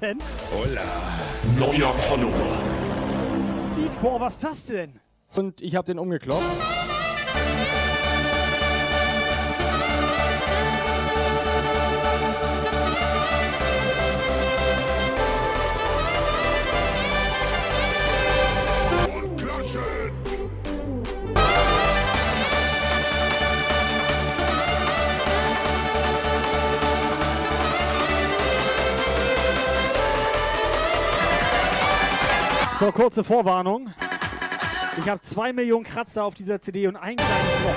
Denn? Neuer Follower. Leadcore, was ist das denn? Und ich habe den umgekloppt. So, kurze Vorwarnung. Ich habe zwei Millionen Kratzer auf dieser CD und ein kleines Loch.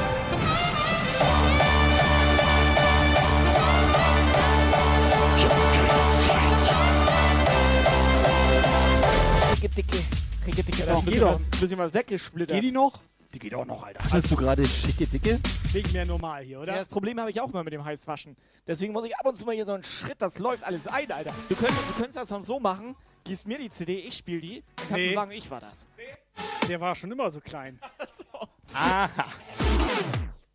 Dicke, dicke, dicke, dicke. Das Ein geht bisschen, doch. was, ein bisschen was weggesplittert. Geht die noch? Die geht auch noch, Alter. Hast du gerade schicke Dicke? Wegen mehr normal hier, oder? Ja, das Problem habe ich auch immer mit dem Heißwaschen. Deswegen muss ich ab und zu mal hier so einen Schritt, das läuft alles ein, Alter. Du könntest, du könntest das sonst so machen, gibst mir die CD, ich spiele die, dann kannst Nee. du sagen, ich war das. Der war schon immer so klein. Aha.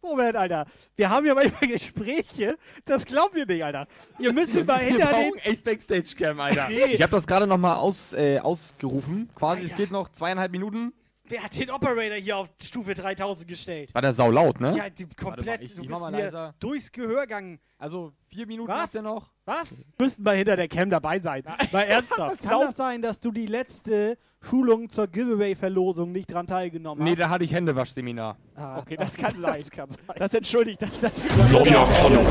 Moment, Alter. Wir haben ja manchmal Gespräche. Das glaubt ihr nicht, Alter. Ihr müsst mal hinter den... echt Backstage-Cam, Alter. Nee. Ich habe das gerade nochmal aus, äh, ausgerufen. Quasi, es Alter. geht noch zweieinhalb Minuten. Wer hat den Operator hier auf Stufe 3000 gestellt? War der sau laut, ne? Ja, die komplett. ich- du ich bist mach mal mir leiser. durchs Gehör gegangen. Also vier Minuten Was? habt ihr noch. Was? Müssten mal hinter der Cam dabei sein. Mal ernsthaft. Kann das sein, dass du die letzte Schulung zur Giveaway-Verlosung nicht dran teilgenommen Nee, hast? da hatte ich Händewaschseminar. Ah, Okay, das kann sein. Das kann sein. Das entschuldigt das natürlich. Neuer Follower.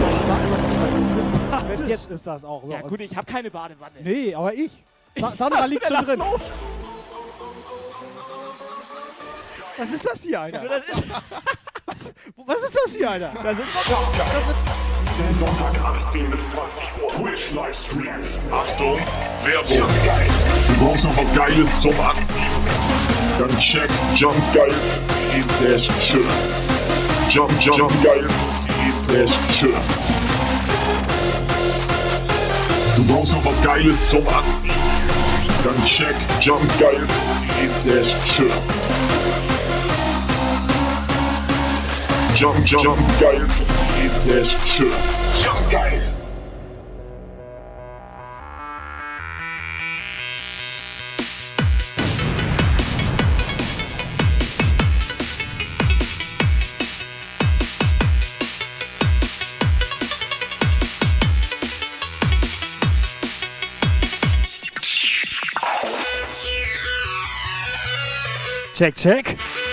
Jetzt, jetzt ist das auch so. Ja gut, ich habe keine Badewanne. Nee, aber ich. Sa Sandra liegt schon drin. los. Was ist das hier, Alter? Das ist, Was ist das hier, Alter? das ist doch Sonntag 18 bis 20 Uhr. Twitch Livestream. Achtung, Werbung. Du brauchst noch was Geiles zum Anziehen. Dann check jumpgeil.de slash shirts. Jump, jump, jumpgeil.de slash shirts. Du brauchst noch was Geiles zum Anziehen. Dann check jumpgeil.de slash shirts. Jump, jump, slash shirts. Jump geil. Check, check.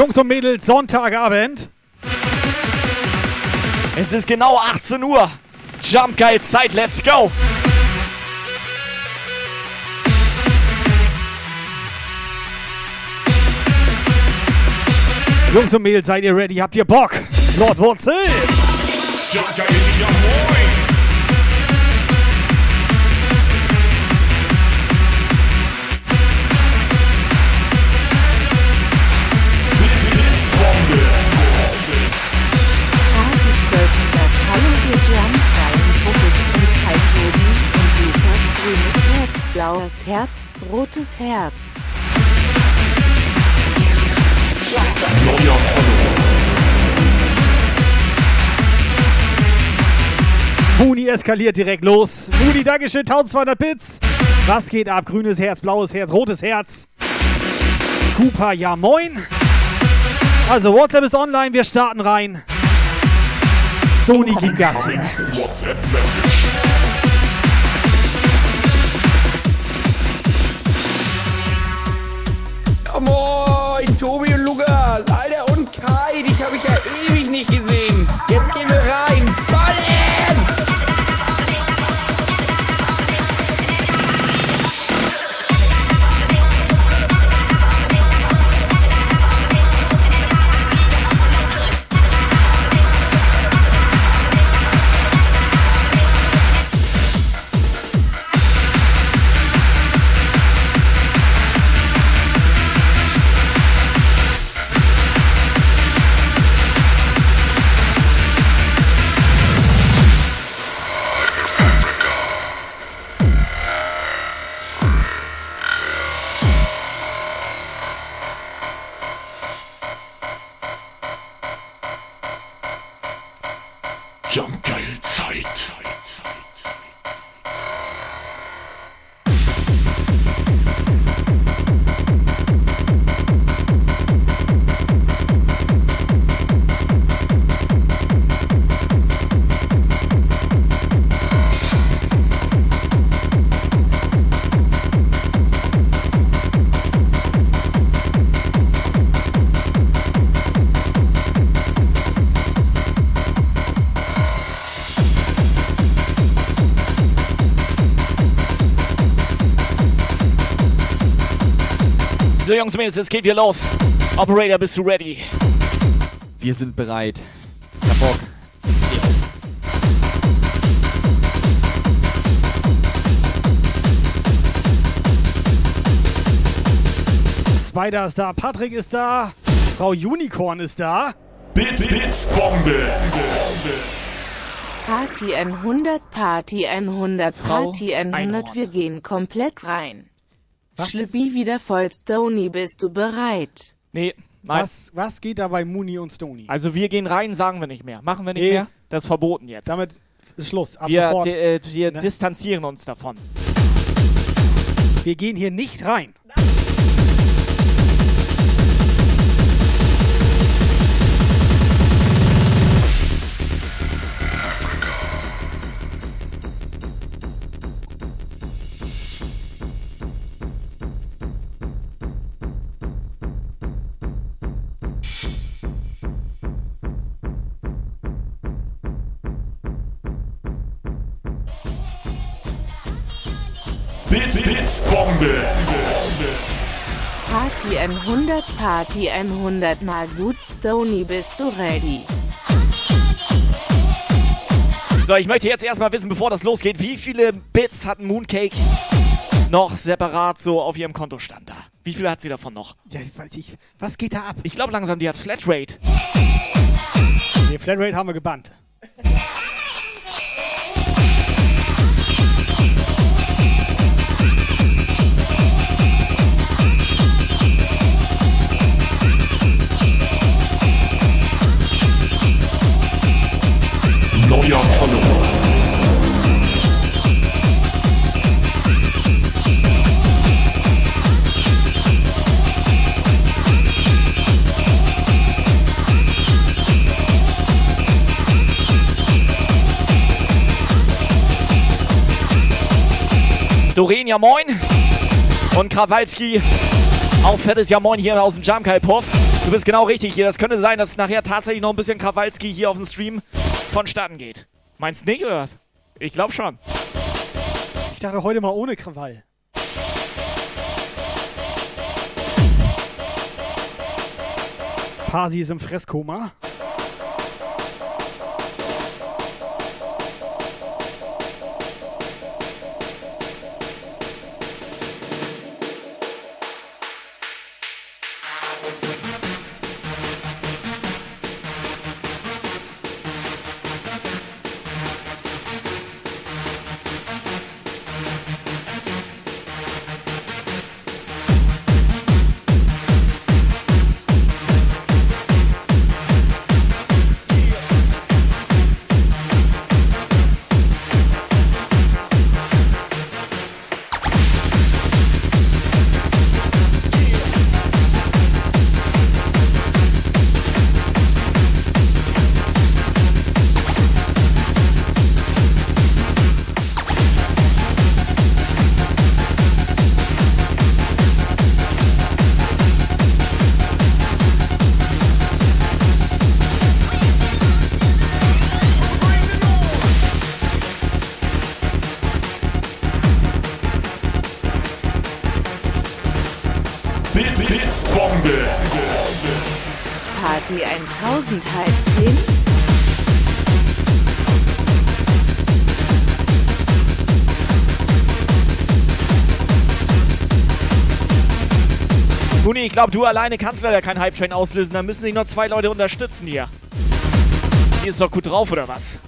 Jungs und Mädels, Sonntagabend. Es ist genau 18 Uhr. Jump geil Zeit, let's go. Jungs und Mädels, seid ihr ready? Habt ihr Bock? Lord Wurzel! Jump geil, ja moin. Blaues Herz, rotes Herz. Muni eskaliert direkt los. Muni, Dankeschön, 1200 Bits. Was geht ab? Grünes Herz, blaues Herz, rotes Herz. Cooper, ja moin. Also, WhatsApp ist online, wir starten rein. Sony gibt Gas hier. Hi, dich habe ich ja ewig nicht gesehen. Jetzt gehen wir Jungs und Mädels, es geht wieder los. Operator, bist du ready? Wir sind bereit. Ich hab Bock. Spider ist da, Patrick ist da, Frau Unicorn ist da. Bits, Bits, Bombe. Party 100, Party 100, Frau Party 100, Einhorn. wir gehen komplett rein. Was? Schlippi wieder voll Stony, bist du bereit? Nee, nein. Was, was geht da bei Mooney und Stony? Also wir gehen rein, sagen wir nicht mehr. Machen wir nicht Nee. mehr. Das ist verboten jetzt. Damit ist Schluss. Ab wir sofort. äh, wir Ne? distanzieren uns davon. Wir gehen hier nicht rein. Bits, Bombe. Party 100, Party 100, na gut, Stony, bist du ready? So, ich möchte jetzt erstmal wissen, bevor das losgeht, wie viele Bits hat Mooncake noch separat so auf ihrem Kontostand da? Wie viele hat sie davon noch? Ja, ich weiß nicht. Was geht da ab? Ich glaube langsam, die hat Flatrate. Nee, Flatrate haben wir gebannt. Neuer Follower. Doreen, ja moin. Und Krawalski, auch fettes Ja moin hier aus dem Jamkai Puff. Du bist genau richtig hier. Das könnte sein, dass nachher tatsächlich noch ein bisschen Krawalski hier auf dem Stream vonstatten geht. Meinst nicht oder was? Ich glaube schon. Ich dachte heute mal ohne Krawall. Pasi ist im Fresskoma. Glaube, du alleine kannst leider keinen Hype-Train auslösen. Da müssen sich noch zwei Leute unterstützen hier. Die ist doch gut drauf, oder was?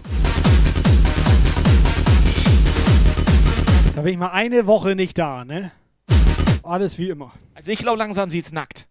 Da bin ich mal eine Woche nicht da, ne? Alles wie immer. Also ich glaube langsam, sie ist nackt.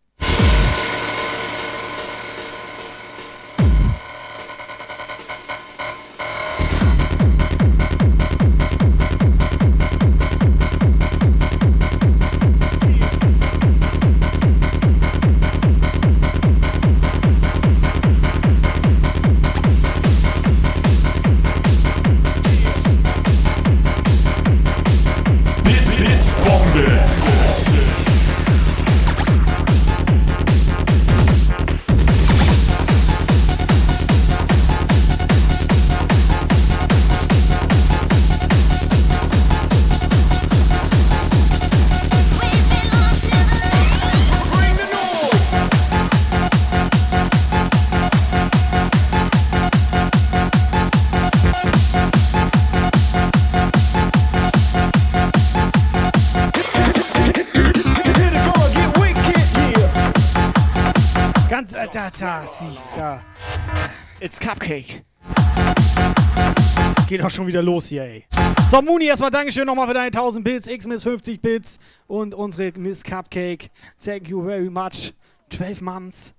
Cupcake. Geht auch schon wieder los hier, ey. So, Muni, erstmal Dankeschön nochmal für deine 1000 Bits, X-Miss 50 Bits und unsere Miss Cupcake. Thank you very much. 12 Months.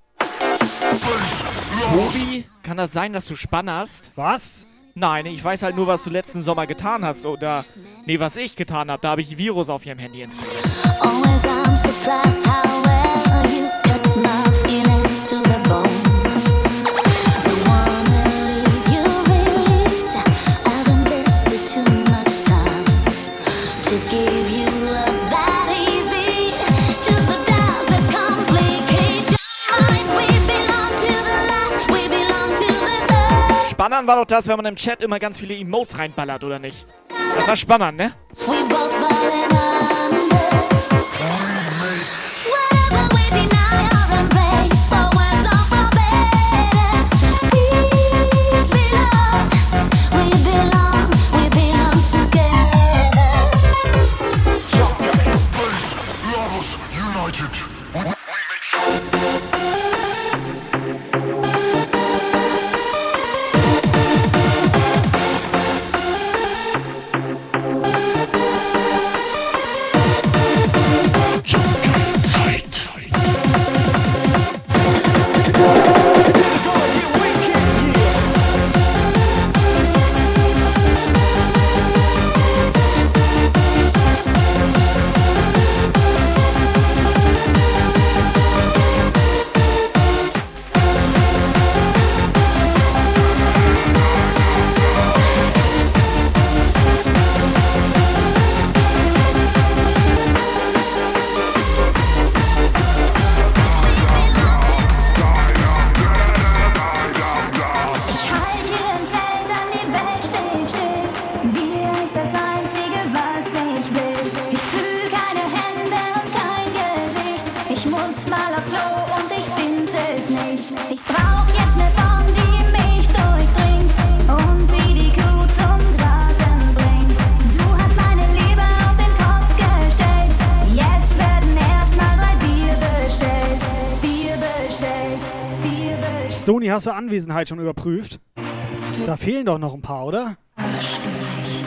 Tobi, kann das sein, dass du spannerst? Was? Nein, ich weiß halt nur, was du letzten Sommer getan hast. Oder, nee, was ich getan habe. Da habe ich Virus auf ihrem Handy installiert. Dark. Spannern war doch das, wenn man im Chat immer ganz viele Emotes reinballert, oder nicht? Das war spannend, ne? Sony, hast du Anwesenheit schon überprüft? Da fehlen doch noch ein paar, oder? Arschgesicht.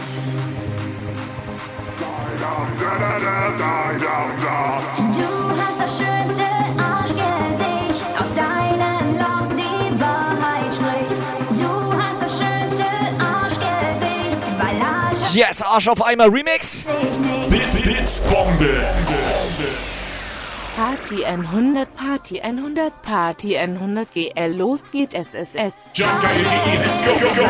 Du hast das schönste Arschgesicht. Aus deinem Loch die Wahrheit spricht. Du hast das schönste Arschgesicht. Weil Arsch Yes, Arsch auf einmal Remix. sich nicht. Blitz, Blitzbombe. Party 100, Party 100, Party 100 GL, los geht SSS. Jumpgeil.de,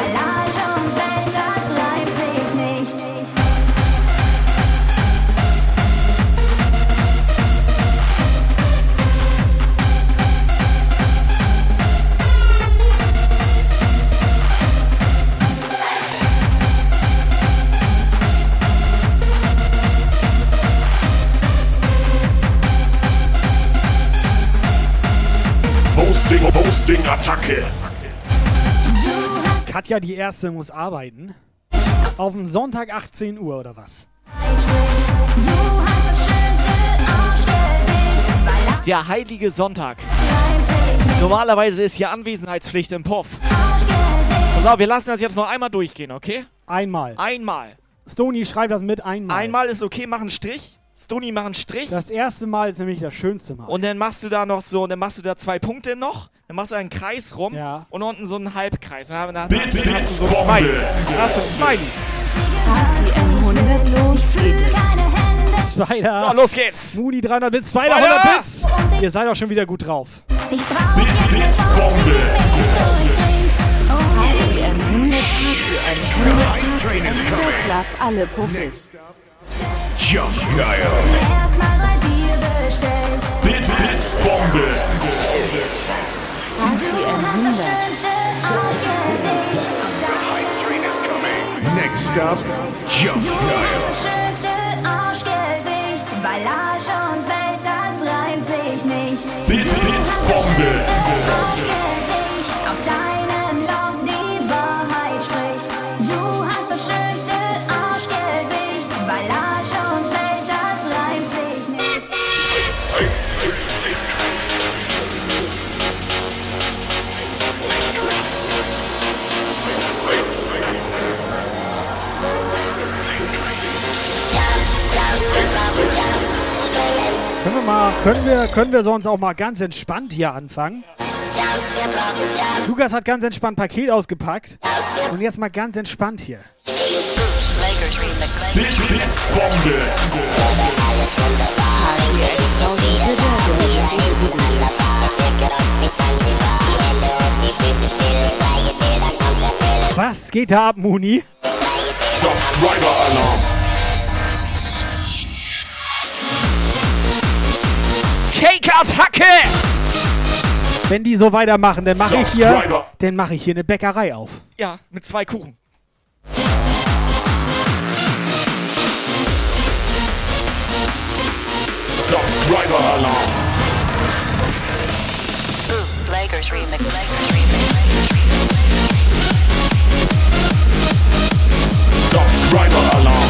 Hosting, Hosting, Attacke. Katja, die Erste, muss arbeiten. Auf den Sonntag 18 Uhr oder was? Der heilige Sonntag. Normalerweise ist hier Anwesenheitspflicht im Puff. So, wir lassen das jetzt noch einmal durchgehen, okay? Einmal. Einmal. Stony, schreib das mit einmal. Einmal ist okay, mach einen Strich. Stony, mach einen Strich. Das erste Mal ist nämlich das schönste Mal. Und dann machst du da noch so, dann machst du da zwei Punkte noch, dann machst du einen Kreis rum Ja. und unten so einen Halbkreis. Dann, dann, dann, Blitz, dann hast du so ein. Smiley. Dann hast du ein Smiley. Party 100, los geht es. Keine Hände. Spider. So, los geht's. Mooney 300 Bits, Spider Spider! 100 Bits. Ihr seid auch schon wieder gut drauf. Ich brauch jetzt ne Bombe, die mich durchdringt. Und Party 100, Party 100, Party 100, Club, alle Puffis. Jump geil. erstmal drei Bier bestellt. Blitz, Blitzbombe. Party Du hast das schönste Arschgesicht. Aus deinem Next up, Jump Du geil. Können wir, können wir sonst auch mal ganz entspannt hier anfangen? Lukas hat ganz entspannt Paket ausgepackt. Und jetzt mal ganz entspannt hier. Was geht da ab, Muni? Subscriber Alarm. Cake-Attacke! Wenn die so weitermachen, dann mache ich hier, dann mache ich hier eine Bäckerei auf. Ja, mit zwei Kuchen. Subscriber Alarm. Lakers remix. Lakers remix. Subscriber Alarm.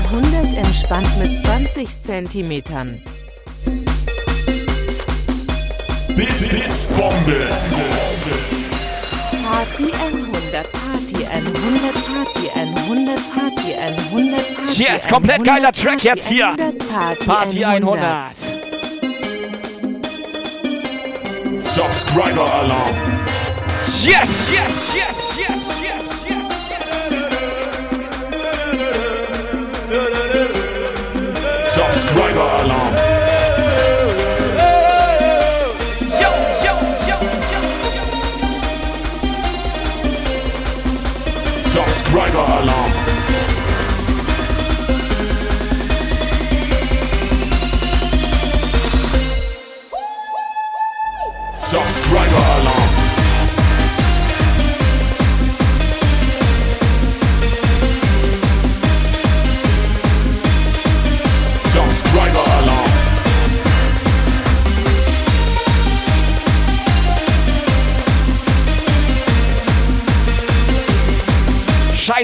100 entspannt mit 20 Zentimetern. Blitz, Blitzbombe. Party 100, Party 100, Party 100, Party 100, Party Yes, komplett 100, geiler Track Party jetzt hier. 100, Party, Party 100. Subscriber Alarm. Yes, yes, yes, Subscriber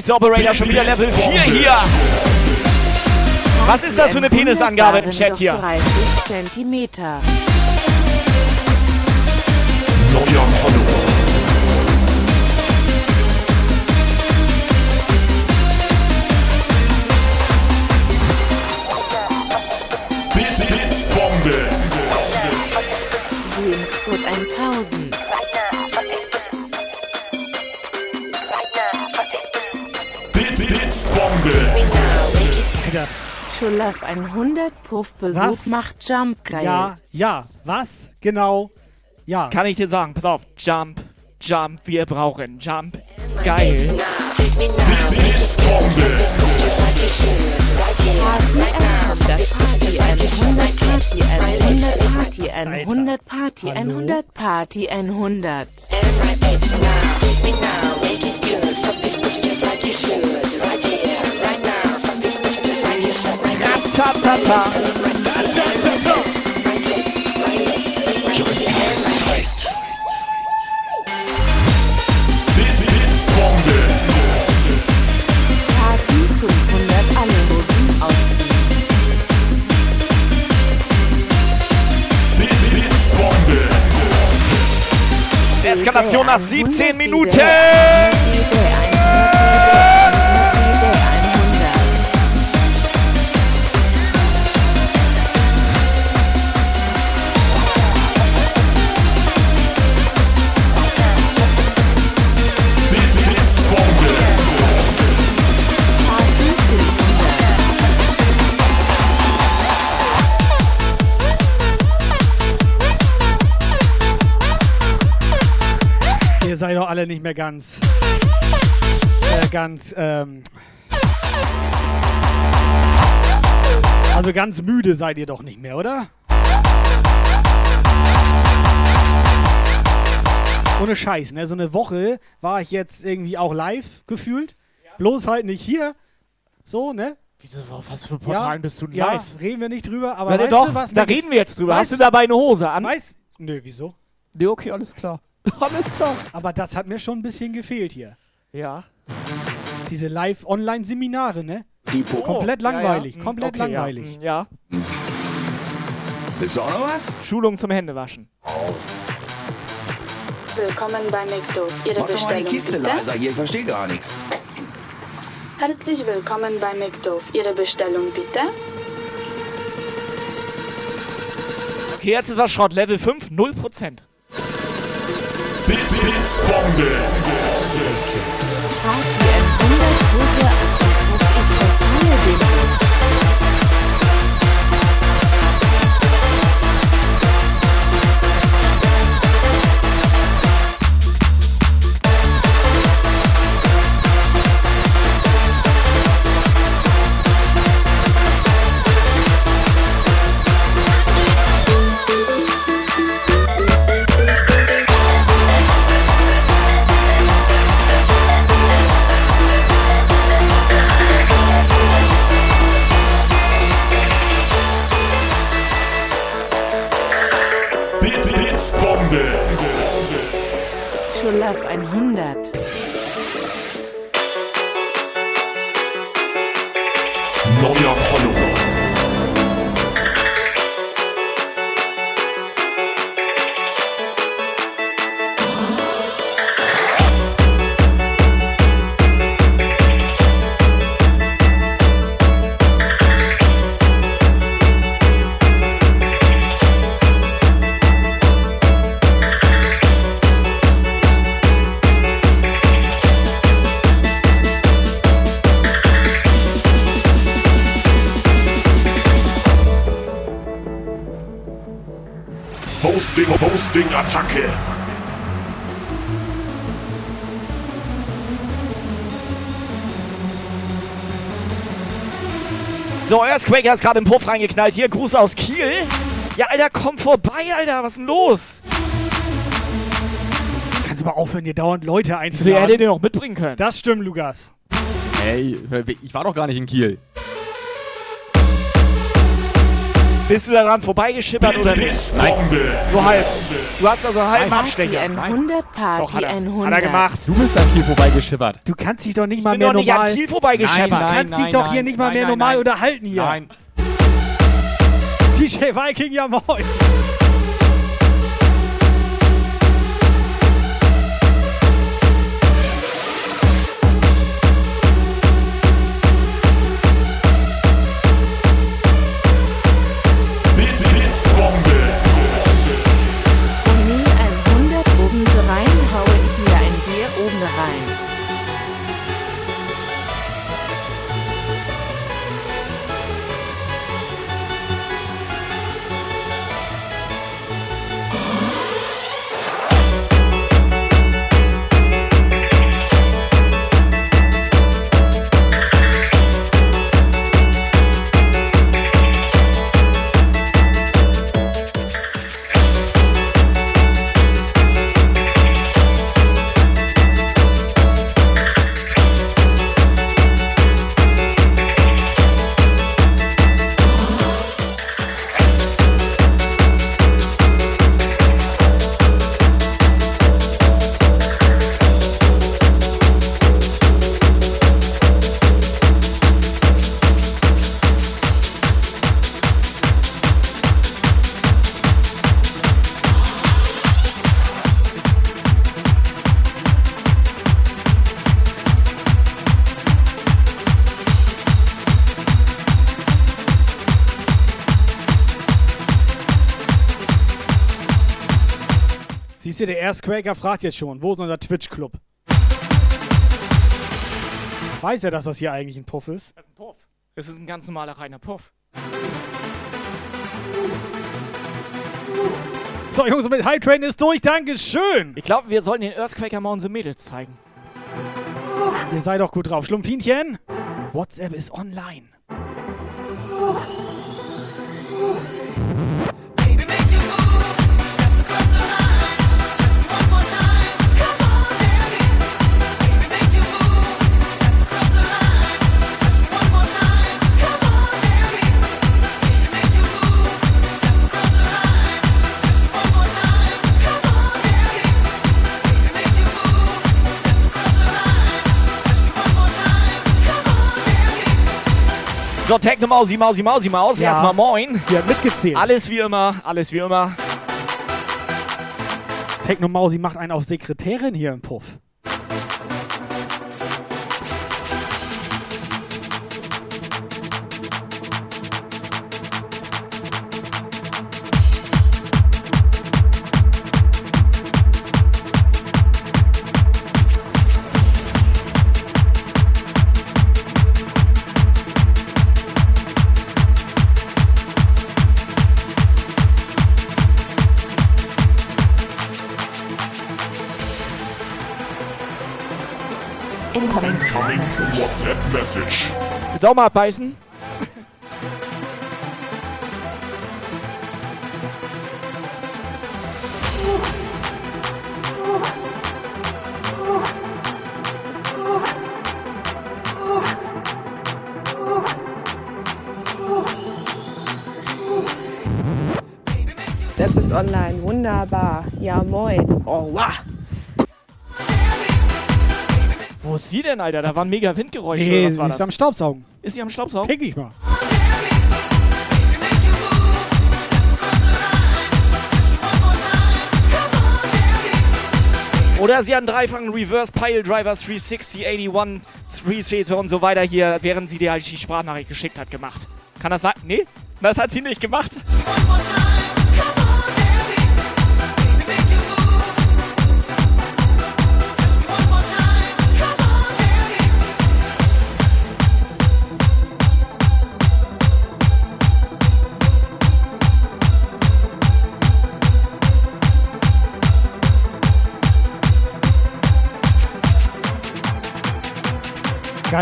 Scheiße, Operator, schon wieder Level 4 hier. Was ist das für eine Penisangabe im Chat hier? 30 Zentimeter. Schulaf 100 Puffbesuch Was? macht Jump geil. Ja, ja. Was? Genau. Ja. Kann ich dir sagen, pass auf. Jump, Jump, wir brauchen Jump. Geil. Party 100, Party 100, Party 100, Party 100, Party 100, Party 100. Ratata. Blitz, Blitzbombe. Party 500, alle Hosen ausziehen. Blitz, Blitzbombe. Eskalation nach 17 Minuten. Ihr seid doch alle nicht mehr ganz. Äh, ganz, ähm. Also ganz müde seid ihr doch nicht mehr, oder? Ohne Scheiß, ne? So eine Woche war ich jetzt irgendwie auch live gefühlt. Bloß halt nicht hier. So, ne? Wieso, auf was für Portalen bist du denn ja, live? reden wir nicht drüber, aber Na, weißt doch, du, was da reden wir jetzt drüber. weißt Hast du du- dabei eine Hose an? Weiß, nö, wieso? Nee, okay, alles klar. Alles klar. Aber das hat mir schon ein bisschen gefehlt hier. Ja. Diese Live-Online-Seminare, ne? Die po Komplett Ja, ja. langweilig, Hm, komplett okay, langweilig. Ja. Ja. Willst du auch noch was? Schulung zum Händewaschen. Willkommen bei McDo. Ihre Mach doch mal die Bestellung Kiste bitte. leiser, hier, ich verstehe gar nichts. Herzlich willkommen bei McDo. Ihre Bestellung bitte. Okay, jetzt ist was Schrott. Level 5, 0%. Bits, Bits, Bombe. Party 100 Hose Achtung, ich verteile den Weg. Attacke. So, Earthquaker ist gerade im Puff reingeknallt. Hier, Gruß aus Kiel. Ja, Alter, komm vorbei, Alter. Was ist denn los? Kannst du mal aufhören, hier dauernd Leute Sie hätte einzuladen? den noch mitbringen können. Das stimmt, Lukas. Ey, ich war doch gar nicht in Kiel. Bist du daran vorbeigeschippert Bits, oder nicht? Bombe. So halb. Du hast also halb Party Abstecher. 100, Doch, Party hat er, 100. hat er gemacht. Du bist an Kiel vorbeigeschippert. Du kannst dich doch nicht mal Ich bin mehr doch nicht an normal. Kiel vorbeigeschippert. Nein, nein. kannst dich doch hier nicht mal nein, mehr nein, normal nein. unterhalten hier. Nein. DJ Viking, ja moin. Der Earthquaker fragt jetzt schon, wo ist unser Twitch-Club? Weiß er, dass das hier eigentlich ein Puff ist? Das ist ein Puff. Es ist ein ganz normaler reiner Puff. So, Jungs, mit High Train ist durch, Dankeschön. Ich glaube, wir sollten den Earthquaker mal unsere Mädels zeigen. Ihr seid doch gut drauf. Schlumpfinchen, WhatsApp ist online. So, Techno Mausi, Mausi, Mausi, Maus. Ja. Erstmal moin. Die hat mitgezählt. Alles wie immer, alles wie immer. Techno Mausi macht einen auf Sekretärin hier im Puff. Incoming. Coming WhatsApp Message. Willst du auch mal abbeißen? Das ist online. Wunderbar. Ja, moin. Oh, wow. Ist sie denn, Alter? Da waren mega Windgeräusche. Nee, oder was sie war ist das? am Staubsaugen. Ist sie am Staubsaugen? Denke ich mal. Oder sie hat einen dreifachen Reverse Pile Driver 360, 81, 360 und so weiter hier, während sie dir halt die Sprachnachricht geschickt hat, gemacht. Kann das sein? Nee? Das hat sie nicht gemacht.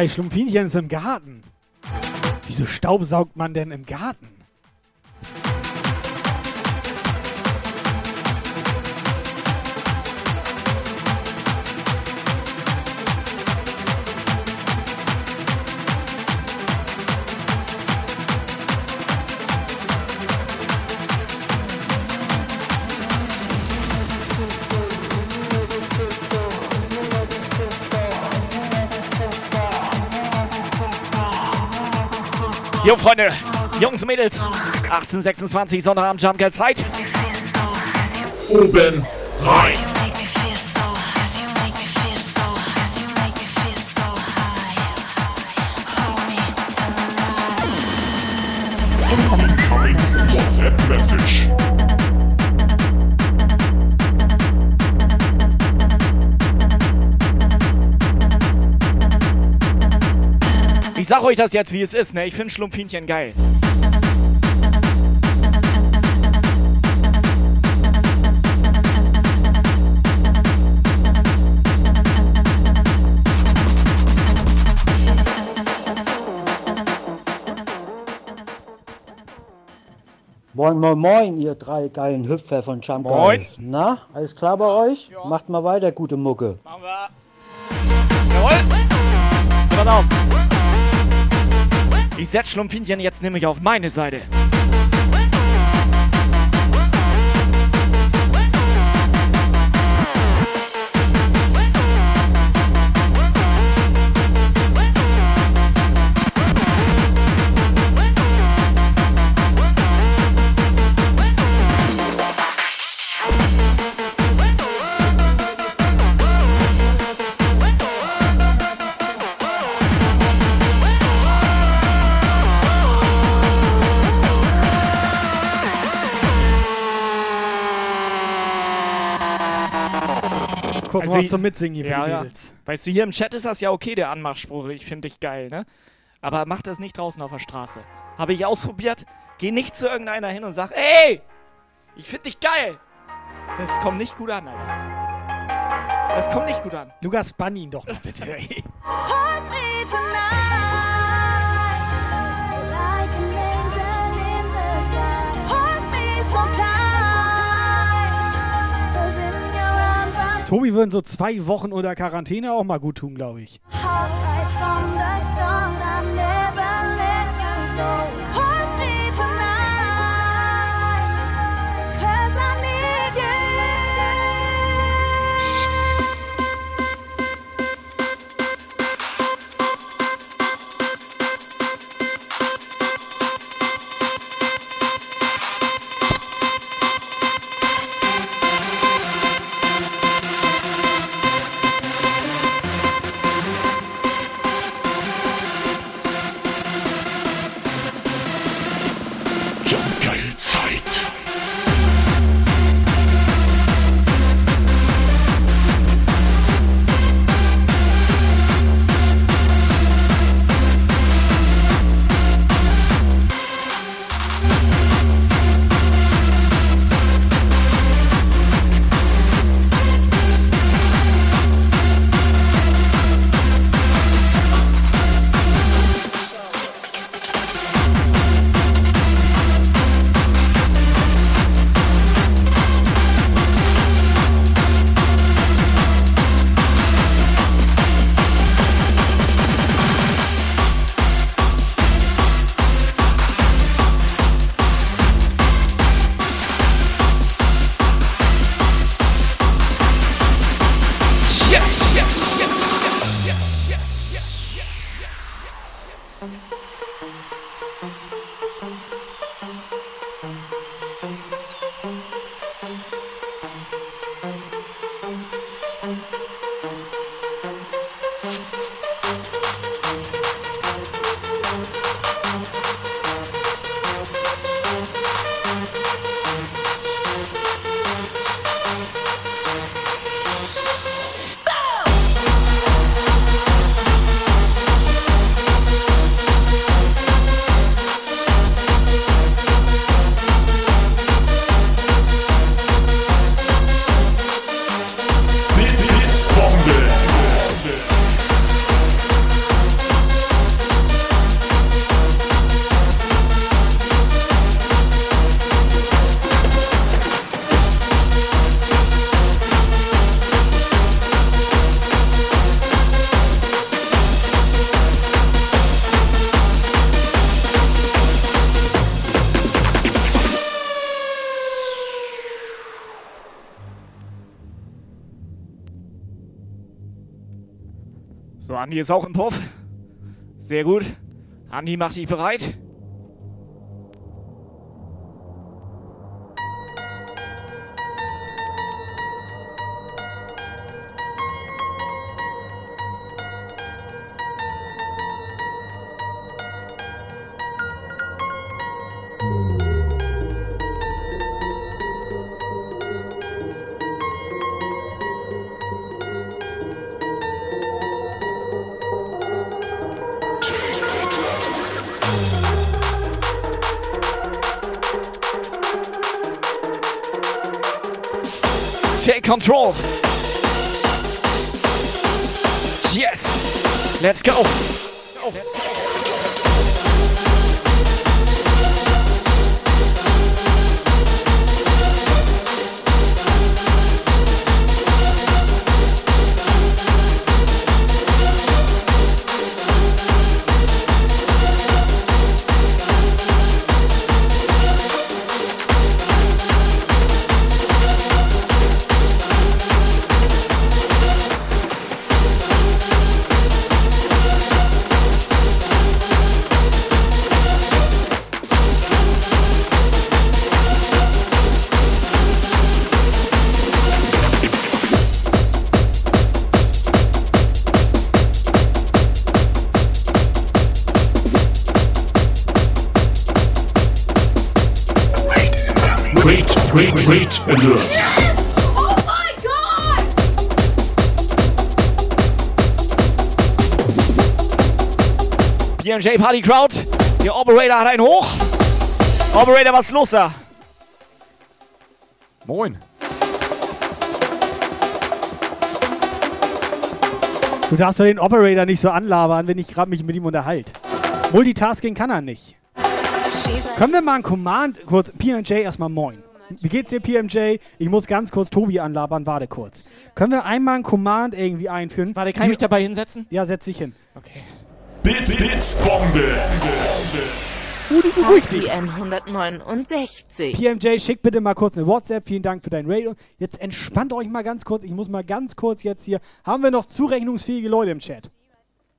Schlumpfinchen ist im Garten. Wieso staubsaugt man denn im Garten? Jo, Freunde, Jungs und Mädels, 1826, Sonnabend, Jumpgeld Zeit. Oben rein. WhatsApp Message. Sag euch das jetzt, wie es ist, ne? Ich finde Schlumpfinchen geil. Moin, moin, moin, ihr drei geilen Hüpfer von Jump Moin. Na, alles klar bei euch? Macht mal weiter, gute Mucke. Machen wir. Jawohl. Pass auf. Ich setz Schlumpfinchen jetzt nämlich auf meine Seite. Kurz Also mal was zum Mitsingen hier für Ja, ja. Weißt du, hier im Chat ist das ja okay, der Anmachspruch. Ich finde dich geil, ne? Aber mach das nicht draußen auf der Straße. Habe ich ausprobiert. Geh nicht zu irgendeiner hin und sag, ey, ich finde dich geil. Das kommt nicht gut an, Alter. Das kommt nicht gut an. Lukas, bann ihn doch mal bitte. ey. Hold me Tobi würden so zwei Wochen unter Quarantäne auch mal gut tun, glaube ich. hot right from the start. I never let go. Andi ist auch im Puff. Sehr gut. Andi, mach dich bereit. BMJ Party Crowd. Der Operator hat einen hoch. Operator, was ist los da? Moin. Du darfst doch den Operator nicht so anlabern, wenn ich gerade mich mit ihm unterhalte. Multitasking kann er nicht. Können wir mal ein Command, kurz, PMJ erstmal moin. Wie geht's dir, PMJ? Ich muss ganz kurz Tobi anlabern, warte kurz. Können wir einmal ein Command irgendwie einführen? Warte, kann ich mich dabei hinsetzen? Ja, setz dich hin. Okay. Blitz, Blitzbombe. Rudi, beruhig dich. HTN 169. PMJ, schick bitte mal kurz eine WhatsApp. Vielen Dank für dein Raid. Und Jetzt entspannt euch mal ganz kurz. Ich muss mal ganz kurz jetzt hier. Haben wir noch zurechnungsfähige Leute im Chat?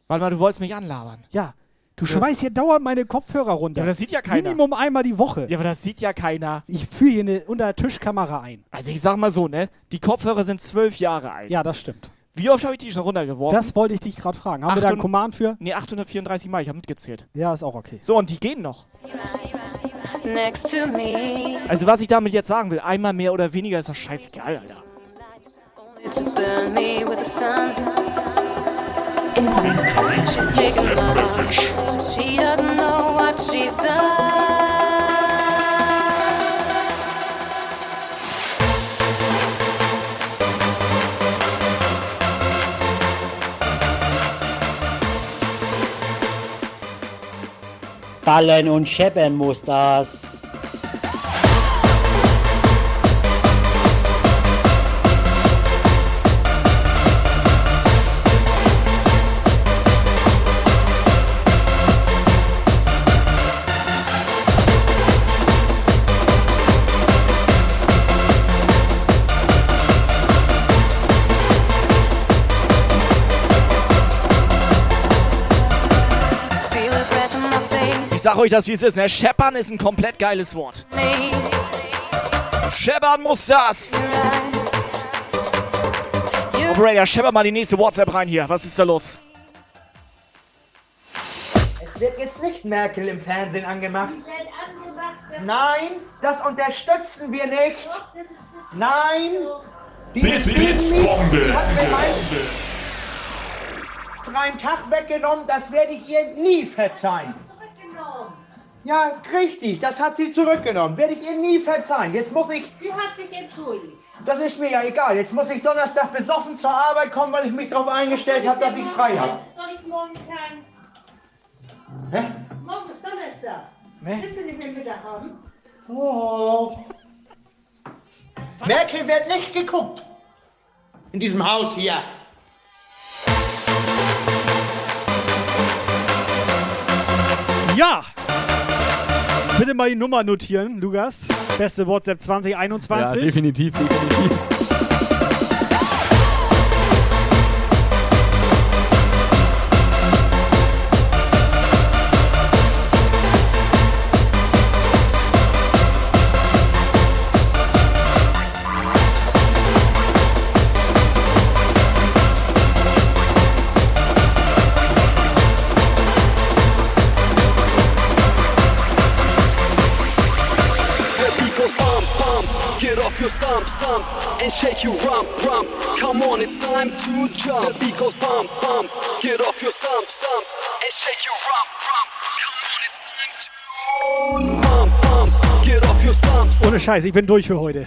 Warte mal, du wolltest mich anlabern. Ja. Du schmeißt hier dauernd meine Kopfhörer runter. Ja, aber das sieht ja keiner. Minimum einmal die Woche. Ja, aber das sieht ja keiner. Ich führe hier eine Unter-Tischkamera ein. Also ich sag mal so, ne? Die Kopfhörer sind zwölf Jahre alt. Ja, das stimmt. Wie oft habe ich die schon runtergeworfen? Das wollte ich dich gerade fragen. Haben wir da einen 800 Command für? Nee, 834 Mal, ich habe mitgezählt. Ja, ist auch okay. So, und die gehen noch. Next to me, Also, was ich damit jetzt sagen will, einmal mehr oder weniger ist doch scheißegal, Alter. to burn me with the sun. She's taking love. She doesn't know what she's done. Ballen und scheppern muss das. Sag euch das, wie es ist, ne? Scheppern ist ein komplett geiles Wort. Scheppern muss das! Operator, schepper mal die nächste WhatsApp rein hier. Was ist da los? Es wird jetzt nicht Merkel im Fernsehen angemacht. Nein, das unterstützen wir nicht. Nein. Blitz, Blitzbombe. hat mir meinen freien Tag weggenommen, das werde ich ihr nie verzeihen. Ja, richtig, das hat sie zurückgenommen. Werde ich ihr nie verzeihen. Jetzt muss ich. Sie hat sich entschuldigt. Das ist mir ja egal. Jetzt muss ich Donnerstag besoffen zur Arbeit kommen, weil ich mich darauf eingestellt habe, dass ich frei habe. Soll ich morgen kein... Hä? Morgen ist Donnerstag. Ne? Willst du nicht mehr Mittag haben? Oh. Merkel wird nicht geguckt. In diesem Haus hier. Ja! Bitte mal die Nummer notieren, Lukas. Beste WhatsApp Ja, 2021. definitiv, definitiv. Ohne Scheiß, ich bin durch für heute.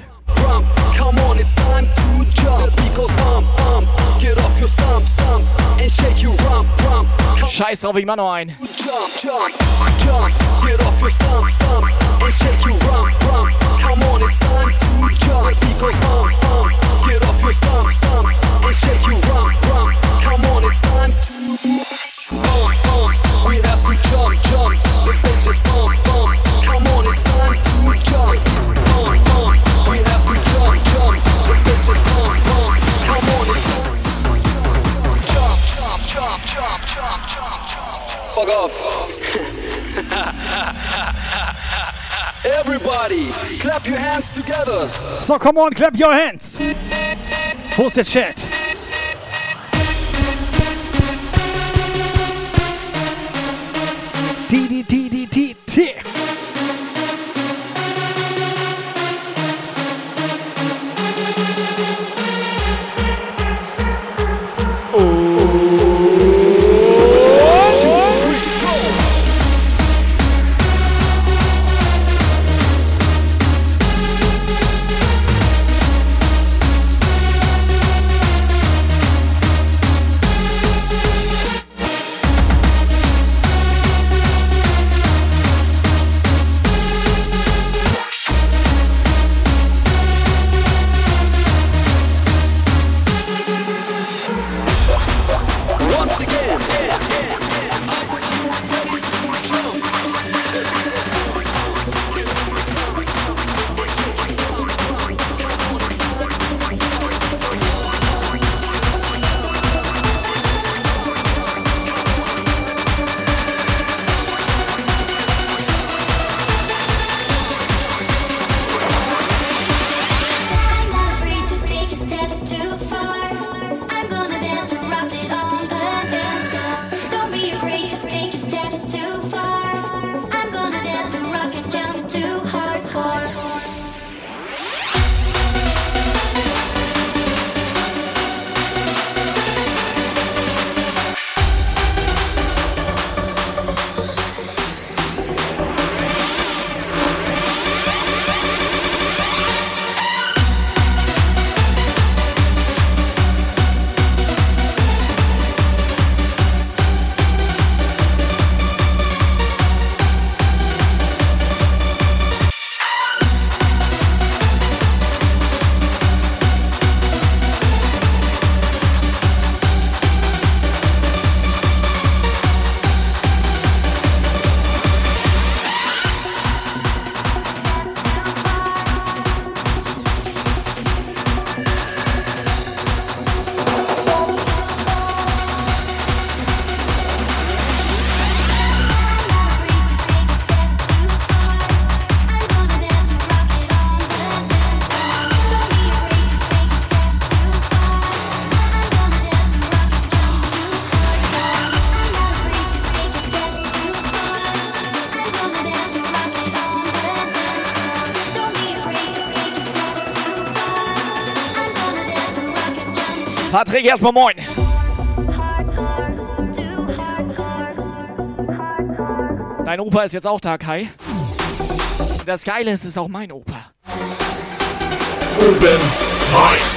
Come on, it's time to jump. The beat goes bump, bump. Get off your stump, stump, and shake your rump, rump. Come Scheiß drauf, ich mach noch einen. Jump, jump, jump, get off your stump, stump, and shake your rump, rump. Come on, it's time to jump. Beat goes bump, bump. Get off your stump, stump, and shake your rump, rump. Come on, it's time to bump, bump. We have to jump, jump. Fuck off. Everybody, clap your hands together. So, come on, clap your hands. Ist der Chat? Patrick, erstmal moin. Dein Opa ist jetzt auch da, Kai. Und das Geile ist, es ist auch mein Opa. Oben rein.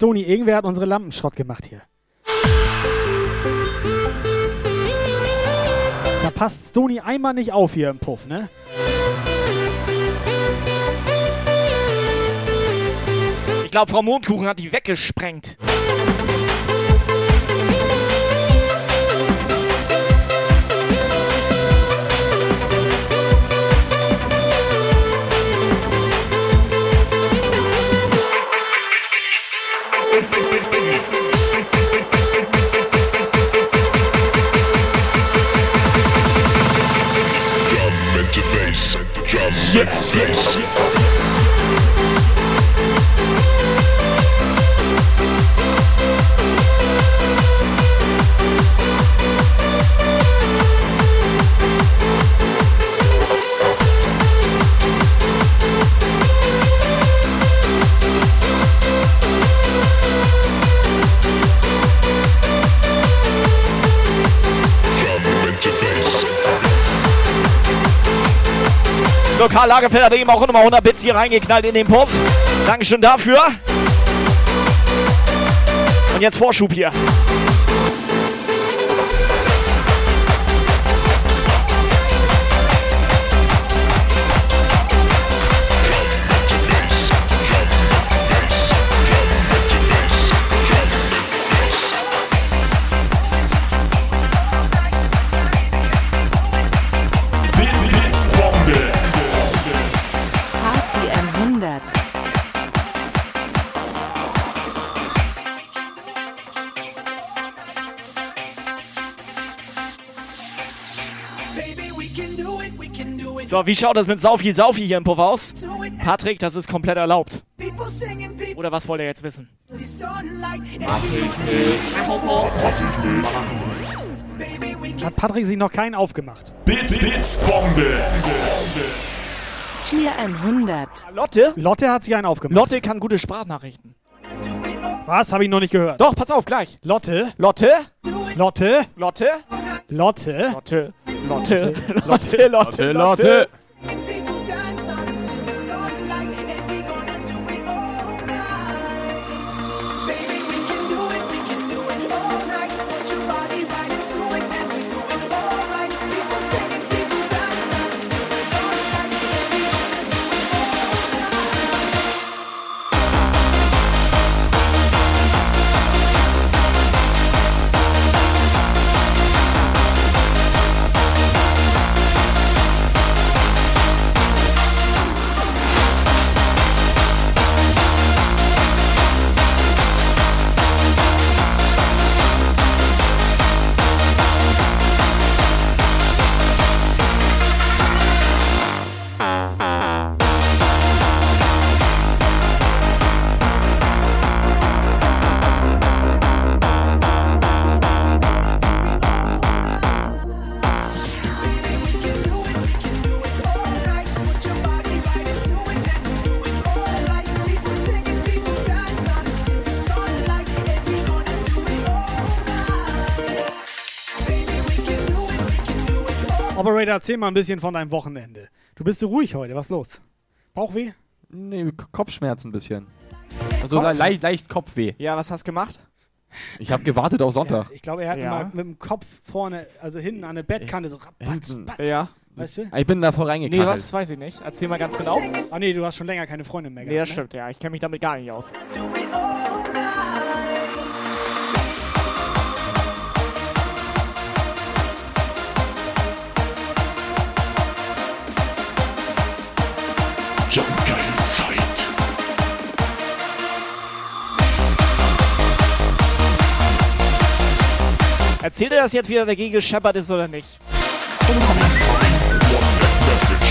Stony, irgendwer hat unsere Lampen Schrott gemacht hier. Da passt Stony einmal nicht auf hier im Puff, ne? Ich glaube, Frau Mondkuchen hat die weggesprengt. Yes. Karl Lagerfeld hat eben auch nochmal 100 Bits hier reingeknallt in den Puff. Dankeschön dafür. Und jetzt Vorschub hier. So, wie schaut das mit Saufi Saufi hier im Puff aus? Patrick, das ist komplett erlaubt. Oder was wollt ihr jetzt wissen? Hat Patrick sich noch keinen aufgemacht. Bits, Bits, Bombe. Cheer 100. Lotte? Lotte hat sich einen aufgemacht. Lotte kann gute Sprachnachrichten. Was? Habe ich noch nicht gehört. Doch, pass auf, gleich. Lotte. Lotte? Lotte. Lotte? Lotte. Lotte. Lotte. Lotte. Lotte. Lotte. Operator, erzähl mal ein bisschen von deinem Wochenende. Du bist so ruhig heute, was los? Bauchweh? Nee, Kopfschmerzen ein bisschen. Also Kopf- le leicht, leicht Kopfweh. Ja, was hast du gemacht? Ich habe gewartet auf Sonntag. Ich glaube, er hat Ja. mal mit dem Kopf vorne, also hinten an der Bettkante so rabatz, Hinten. batz. Ja. Weißt du? Ich bin davor Nee, reingekachelt. was weiß ich nicht. Erzähl mal ganz genau. Ah nee, du hast schon länger keine Freundin mehr Nee, das gehabt, ne? stimmt, ja. Ich kenne mich damit gar nicht aus. Erzählt er das jetzt wieder dagegen gescheppert ist oder nicht? WhatsApp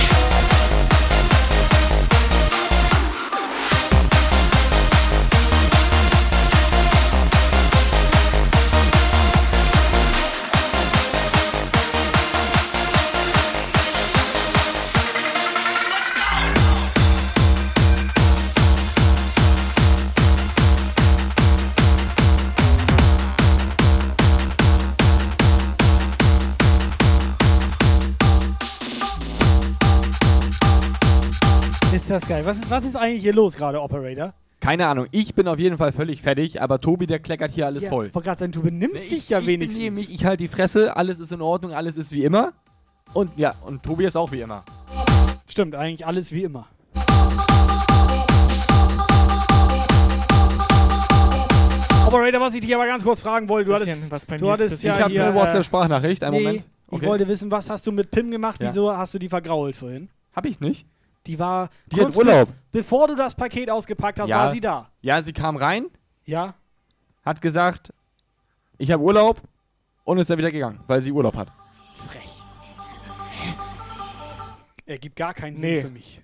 das geil. Was ist, was ist eigentlich hier los gerade, Operator? Keine Ahnung, ich bin auf jeden Fall völlig fertig, aber Tobi, der kleckert hier alles ja, voll. Ich wollte gerade sagen, du benimmst dich ja ich wenigstens. benehme mich, ich halte die Fresse, alles ist in Ordnung, alles ist wie immer. Und ja, und Tobi ist auch wie immer. Stimmt, eigentlich alles wie immer. Operator, was ich dich aber ganz kurz fragen wollte, du Bisschen hattest, was bei du hattest ja ich habe eine äh, WhatsApp-Sprachnachricht, einen nee, Moment. Ich wollte wissen, was hast du mit Pim gemacht? Ja. Wieso hast du die vergrault vorhin? Hab ich nicht. Die war. Die hat Urlaub. be- Bevor du das Paket ausgepackt hast, Ja. war sie da. Ja, sie kam rein, Ja. hat gesagt, ich habe Urlaub und ist dann wieder gegangen, weil sie Urlaub hat. Frech. Ergibt gar keinen Sinn Nee. für mich.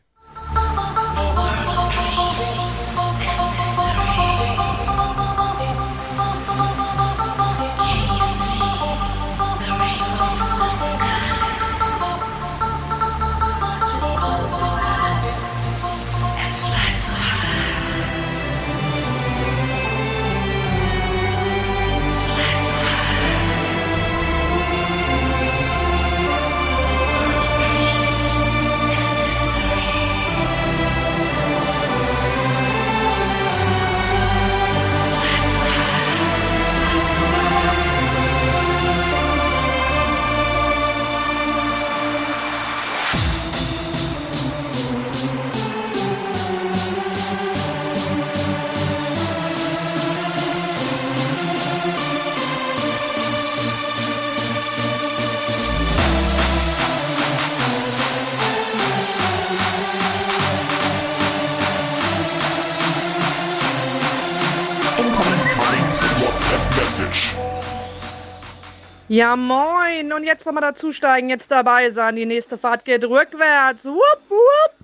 Ja, moin. Und jetzt nochmal dazusteigen, jetzt dabei sein. Die nächste Fahrt geht rückwärts. Wupp, wupp.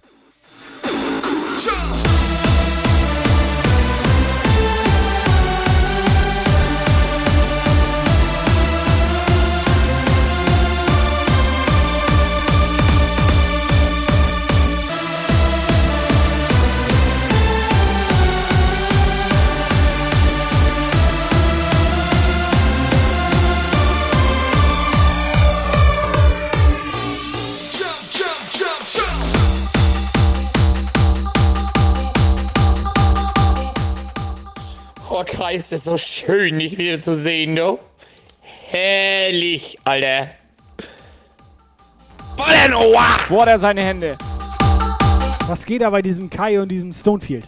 Ist so schön, dich wieder zu sehen, du. Herrlich, Alter. Ballern, oh, wow. Wo hat er seine Hände? Was geht da bei diesem Kai und diesem Stonefield?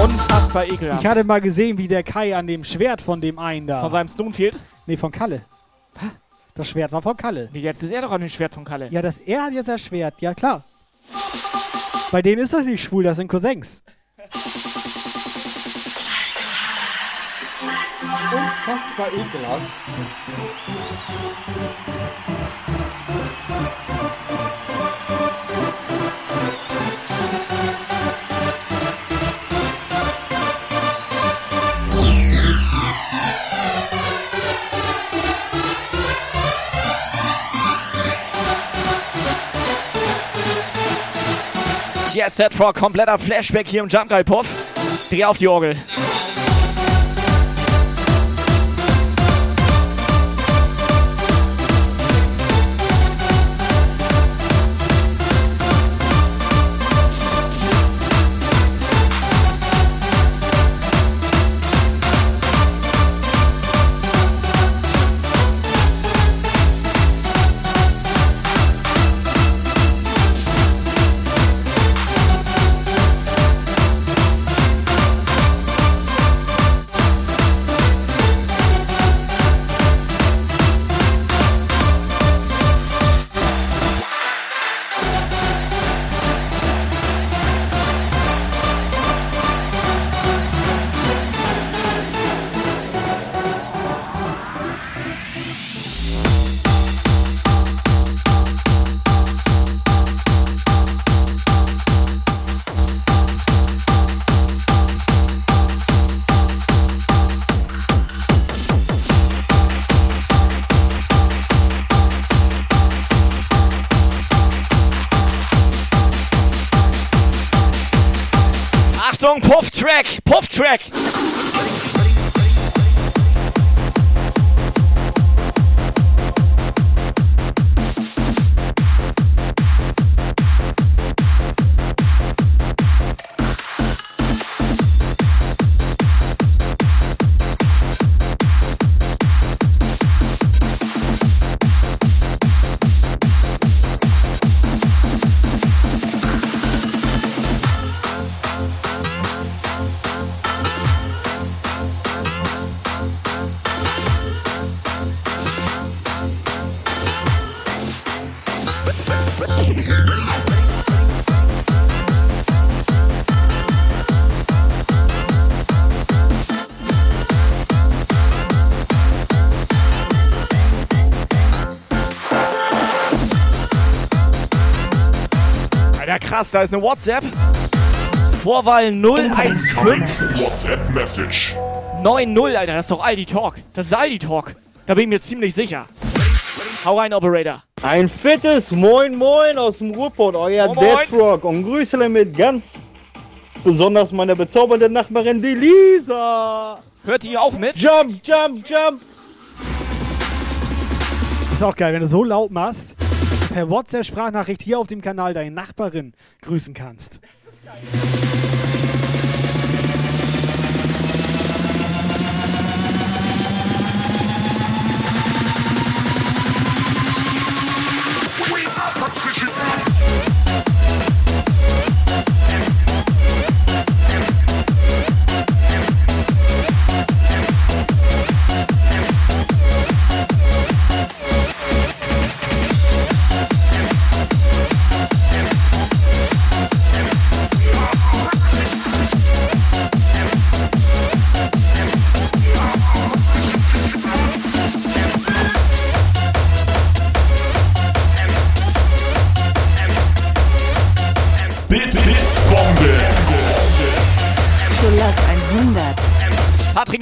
Unfassbar ekelhaft. Ich hatte mal gesehen, wie der Kai an dem Schwert von dem einen da. Von seinem Stonefield? Nee, von Kalle. Das Schwert war von Kalle. Nee, jetzt ist er doch an dem Schwert von Kalle. Ja, das, er hat jetzt das Schwert, ja klar. Bei denen ist das nicht schwul, das sind Cousins. Unfassbar ekelhaft. Yes, Set for kompletter Flashback hier im Jump Guy Puff. Dreh auf die Orgel. Puff-Track, Puff-Track. Alter, krass, da ist eine WhatsApp. Vorwahl 015 WhatsApp Message. 90, Alter, das ist doch Aldi Talk. Das ist Aldi Talk. Da bin ich mir ziemlich sicher. Hau rein, Operator. Ein fettes Moin Moin aus dem Ruhrpott, euer Moin. Deadrock und Grüße mit ganz besonders meiner bezaubernden Nachbarin, die Lisa. Hört ihr auch mit? Jump, jump, jump. Ist auch geil, wenn du so laut machst, per WhatsApp-Sprachnachricht hier auf dem Kanal deine Nachbarin grüßen kannst. Bits,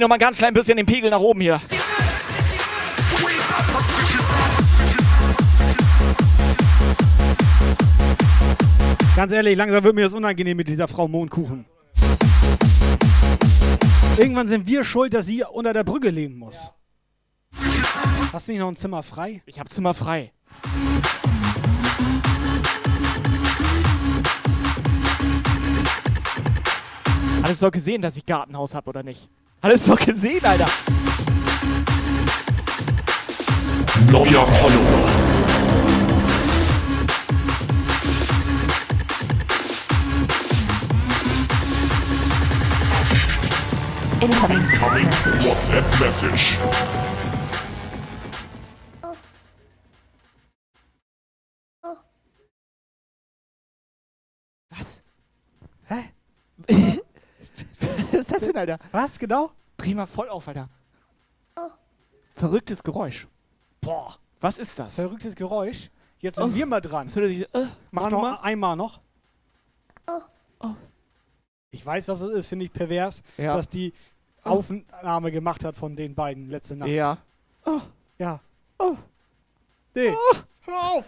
noch mal ein ganz klein bisschen den Pegel nach oben hier. Ganz ehrlich, langsam wird mir das unangenehm mit dieser Frau Mondkuchen. Irgendwann sind wir schuld, dass sie unter der Brücke leben muss. Hast du nicht noch ein Zimmer frei? Ich hab Zimmer frei. Alles doch gesehen, dass ich Gartenhaus hab, oder nicht? Alles doch gesehen, Alter. Neuer Follower. Incoming. Incoming WhatsApp Message. Was? Hä? Was ist das denn, Alter? Was, genau? Dreh mal voll auf, Alter. Verrücktes Geräusch. Boah, was ist das? Verrücktes Geräusch. Jetzt sind wir mal dran. Hört sich, äh, Mach noch mal. einmal noch. Oh. Ich weiß, was es ist, finde ich pervers, Ja. dass die Aufnahme gemacht hat von den beiden letzte Nacht. Ja. Ja. Nee. Hör auf.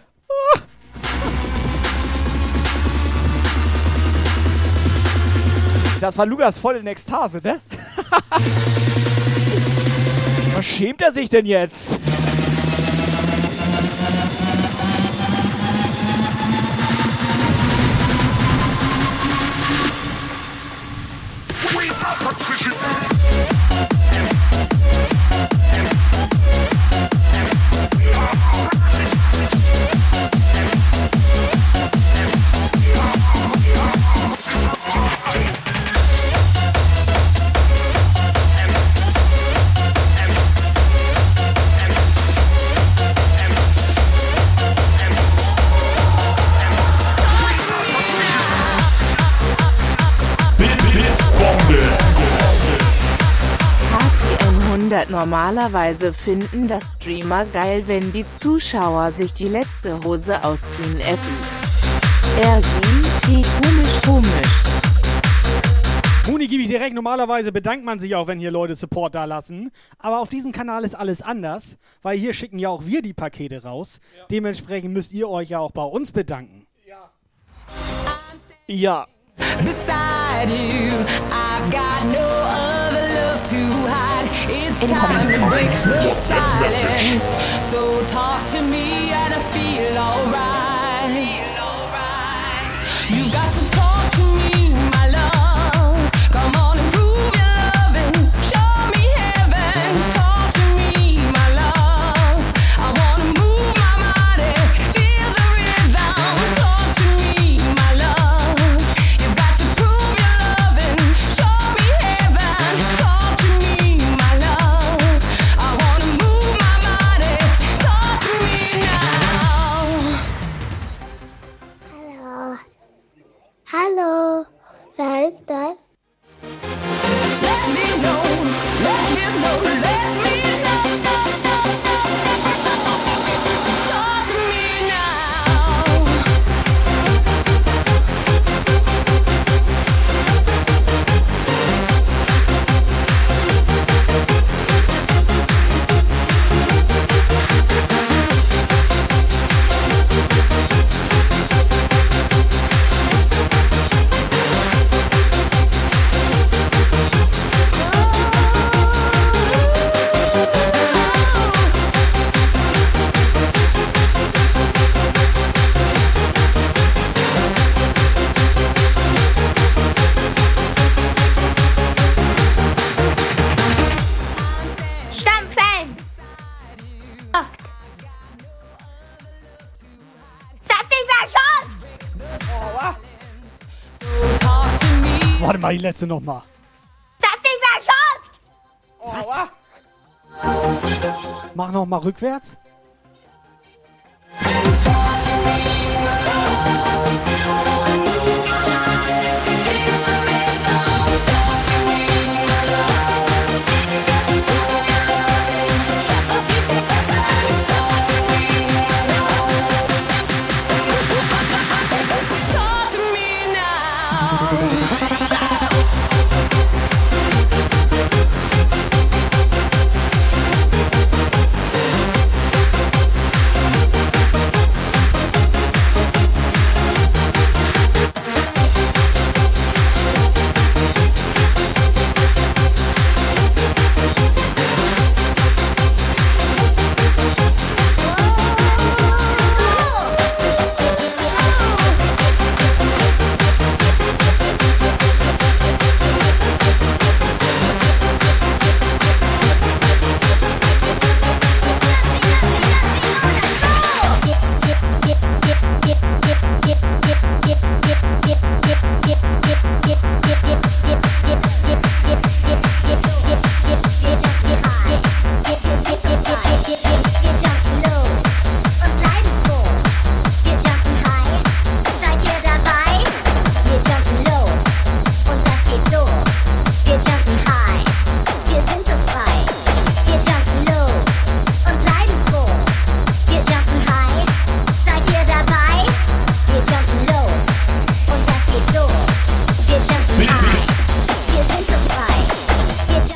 Das war Lukas voll in Ekstase, ne? Was schämt er sich denn jetzt? 100 Normalerweise finden das Streamer geil, wenn die Zuschauer sich die letzte Hose ausziehen. Effi. Er, sie, die komisch, komisch. Muni gebe ich direkt. Normalerweise bedankt man sich auch, wenn hier Leute Support da lassen. Aber auf diesem Kanal ist alles anders, weil hier schicken ja auch wir die Pakete raus. Dementsprechend müsst ihr euch ja auch bei uns bedanken. Ja. beside you. I've got no other love to hide. It's time to break the silence. So talk to me and I feel alright. Wer ist letzte nochmal. Das Ding war schon! Mach nochmal rückwärts.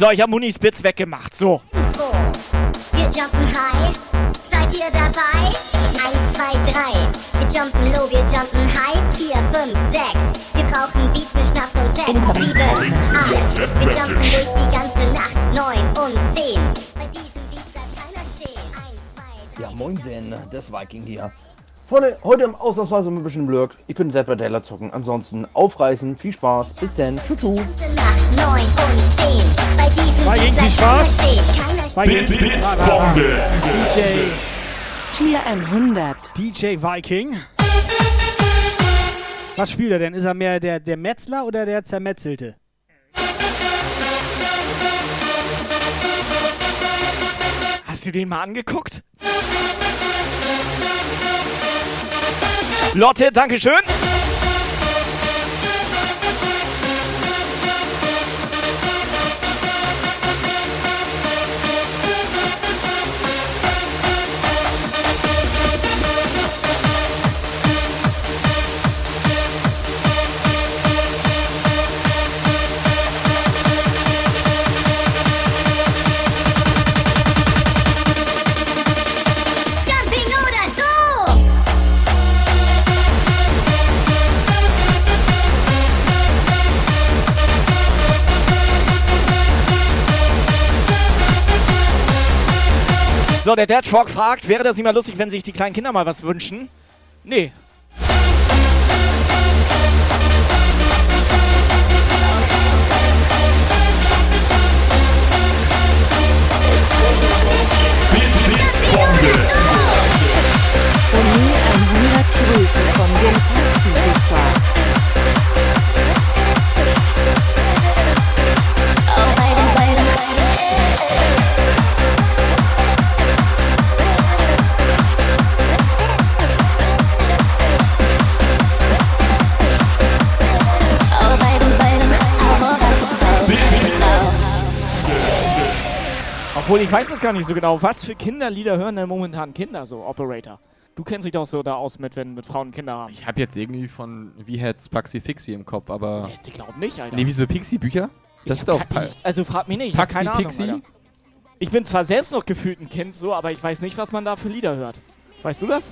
So, ich habe Munis Bits weggemacht. So. Wir jumpen high, seid ihr dabei? Eins, zwei, drei. Wir jumpen low, wir jumpen high. Vier, fünf, sechs. Wir brauchen Beats mit Schnaps und Sex. Sieben, acht. Wir jumpen durch die ganze Nacht. Neun und zehn. Bei diesem Beat bleibt keiner stehen. Ja, moinsen, das Viking hier. Freunde, heute im Ausnahmsweise ein bisschen Blöck. Ich bin Dead by Daylight zocken. Ansonsten aufreißen, viel Spaß, bis dann, tschüss. Bleibt keiner Spaß. Viking. stehen. Blitzbombe. DJ. Cheer 100. DJ Viking. Was spielt er denn? Ist er mehr der, der Metzler oder der Zermetzelte? Hast du den mal angeguckt? Lotte, Dankeschön. Jumping So, der Dead Frog fragt, wäre das nicht mal lustig, wenn sich die kleinen Kinder mal was wünschen? Nee. Von mir 100 Grüße von dem Taxifahrer. Obwohl, ich weiß das gar nicht so genau. Was für Kinderlieder hören denn momentan Kinder so, Operator? Du kennst dich doch so da aus mit, wenn mit Frauen Kinder haben. Ich habe jetzt irgendwie von wie Heads Paxi Fixi im Kopf, aber. Ich glaube nicht, Alter. Nee, wieso Pixie-Bücher? Das Ich ist doch. ich, also frag mich nicht. ich Paxi Ahnung? Alter. Ich bin zwar selbst noch gefühlt ein Kind so, aber ich weiß nicht, was man da für Lieder hört. Weißt du das?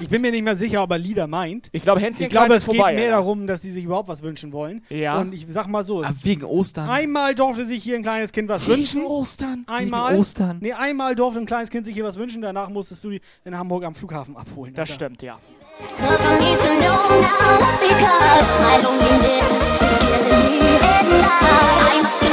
Ich bin mir nicht mehr sicher, ob er Lieder meint. Ich glaube, Hänschen Ich glaube, es ist vorbei, geht mehr Alter. darum, dass die sich überhaupt was wünschen wollen. Ja. Und ich sag mal so. es- wegen Ostern. Einmal durfte sich hier ein kleines Kind was Wegen wünschen. Ostern. Einmal. Wegen Ostern. Nee, einmal durfte ein kleines Kind sich hier was wünschen. Danach musstest du die in Hamburg am Flughafen abholen. Das stimmt, ja. Cause I need to know now because my loneliness is killing me at night.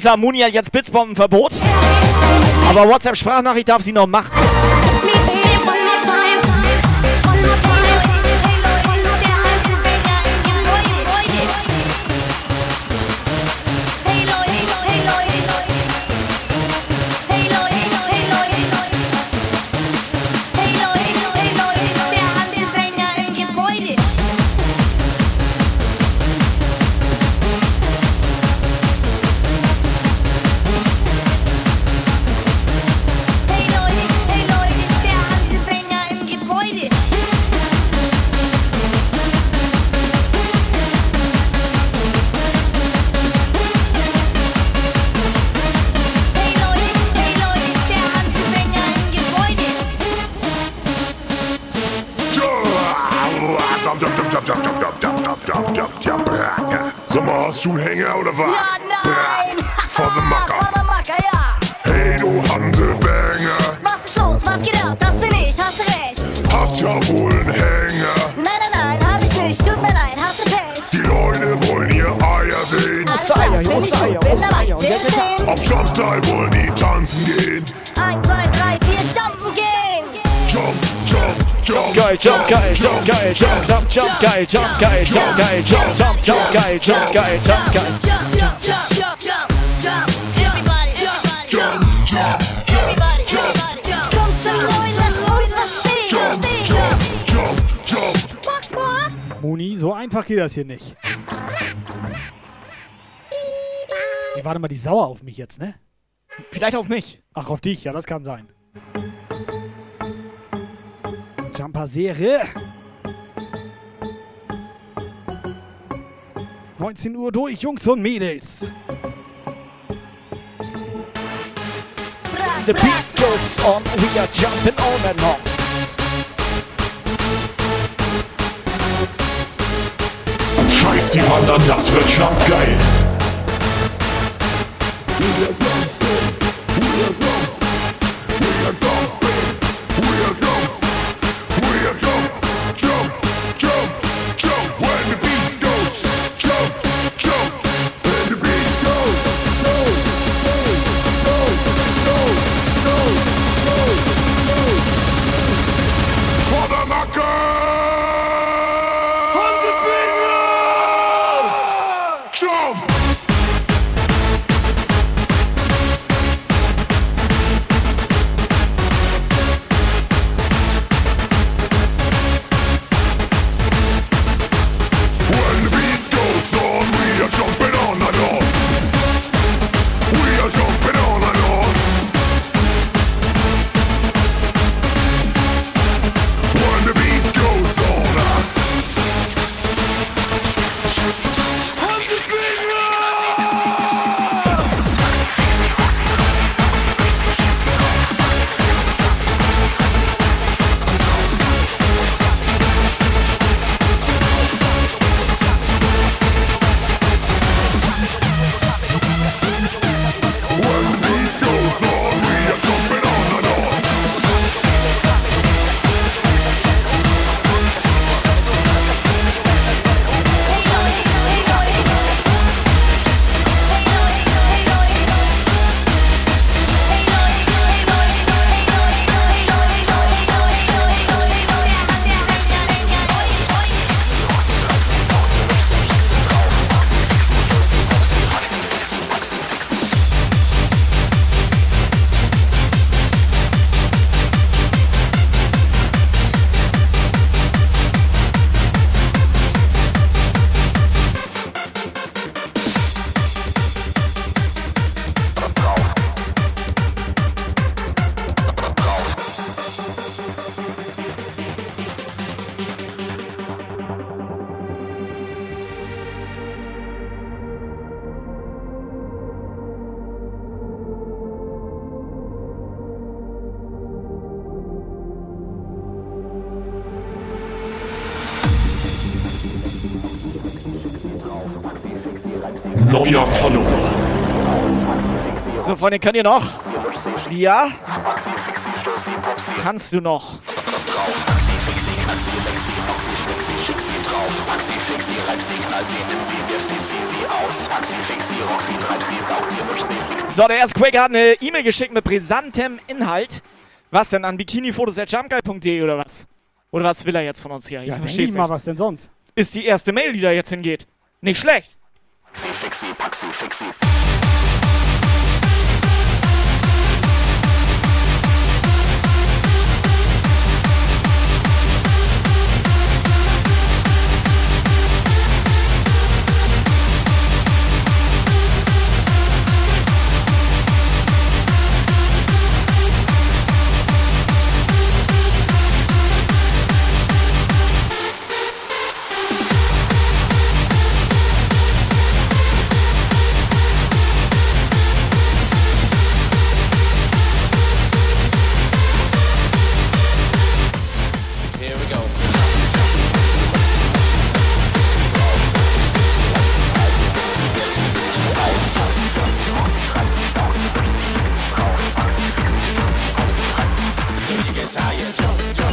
Klar, Muni hat jetzt Blitzbombenverbot. Aber WhatsApp-Sprachnachricht darf sie noch machen. Jump, jump. Geil, jump, geil, jump, geil, jump, jump, jump, geil, jump, geil, jump, geil, jump, jump, jump, geil, jump, geil, jump, geil. Jump, jump, jump, jump, jump, jump. Everybody, everybody, Jump, jump, everybody, everybody, jump. Kommt schon, Leute, lass uns was sehen. Jump, jump, jump, jump. Moni, so einfach geht das hier nicht. Nee, warte mal, die sauer auf mich jetzt, ne? Vielleicht auf mich. Ach, auf dich, ja, das kann sein. Jumper-Serie. 19 Uhr durch, Jungs und Mädels. The beat goes on, we are jumping on and on. Scheiß die Wandern, das wird Jump geil. So, Freunde, könnt ihr noch? Ja? Kannst du noch? So, der erste Quaker hat eine E-Mail geschickt mit brisantem Inhalt. Was denn, an bikinifotos.jumpguy.de oder was? Oder was will er jetzt von uns hier? Ja, denk versteh's ich mal, nicht. was denn sonst? Ist die erste Mail, die da jetzt hingeht. Nicht schlecht. So, 越擦越皱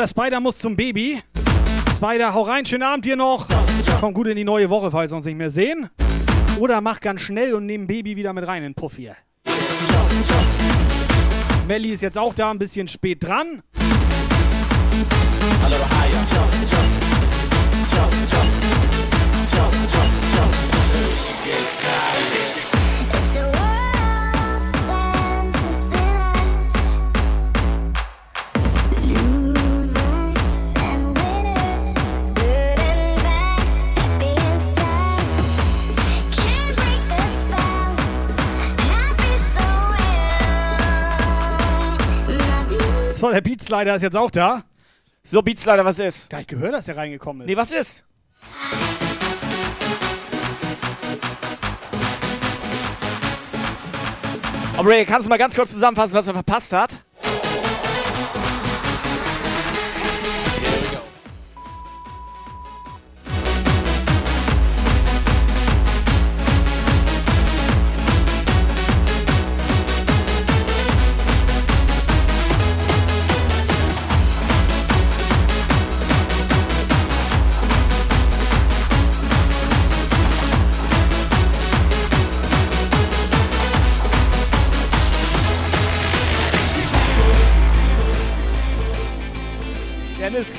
der Spider muss zum Baby. Spider, hau rein, schönen Abend dir noch. Komm gut in die neue Woche, falls wir uns nicht mehr sehen. Oder mach ganz schnell und nimm Baby wieder mit rein in Puff hier. Melli ist jetzt auch da, ein bisschen spät dran. So, der Beatsleiter ist jetzt auch da. So, Beatsleiter, was ist? Gar nicht gehört, dass er reingekommen ist. Nee, was ist? Aber Ray, kannst du mal ganz kurz zusammenfassen, was er verpasst hat?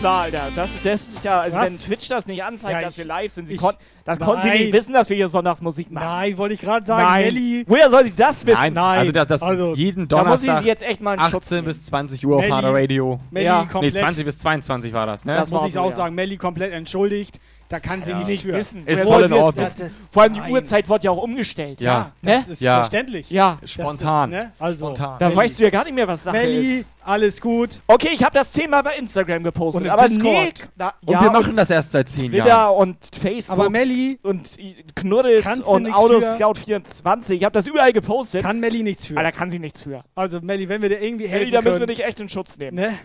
Klar, Alter. Das, das ist ja, also Was? wenn Twitch das nicht anzeigt, Ja, dass wir ich- live sind, sie ich- kon das konnten sie Nein. nicht wissen, dass wir hier Sonntagsmusik machen. Nein, wollte ich gerade sagen, Nein. Melli. Woher soll sie das wissen? Nein, also das, das Also, jeden da muss Donnerstag sie jetzt echt mal in Schutz 18 bis 20 Uhr auf Melli- Harder Radio. Melli Ja. Nee, komplett. 20 bis 22 war das, ne? das muss war ich so, auch ja. sagen. Melli komplett entschuldigt. Da kann sie Sie sich nicht für. wissen. Voll soll in es Ordnung. Vor allem die Nein. Uhrzeit wurde ja auch umgestellt. Ja. Das ne? ist Ja. verständlich. Ja. Spontan. Ist, ne? Also, Spontan. Da Melli. weißt du ja gar nicht mehr, was Sache Melli, ist. alles gut. Okay, ich habe das Thema bei Instagram gepostet. Und aber Discord. nee, na, Und ja, wir machen das erst seit 10 Twitter Jahren. und Facebook Aber Melli und Knuddels und nichts Autoscout24. Ich habe das überall gepostet. kann Melli nichts für. aber da kann sie nichts für. Also Melli, wenn wir dir irgendwie helfen da müssen wir dich echt in Schutz nehmen. ne?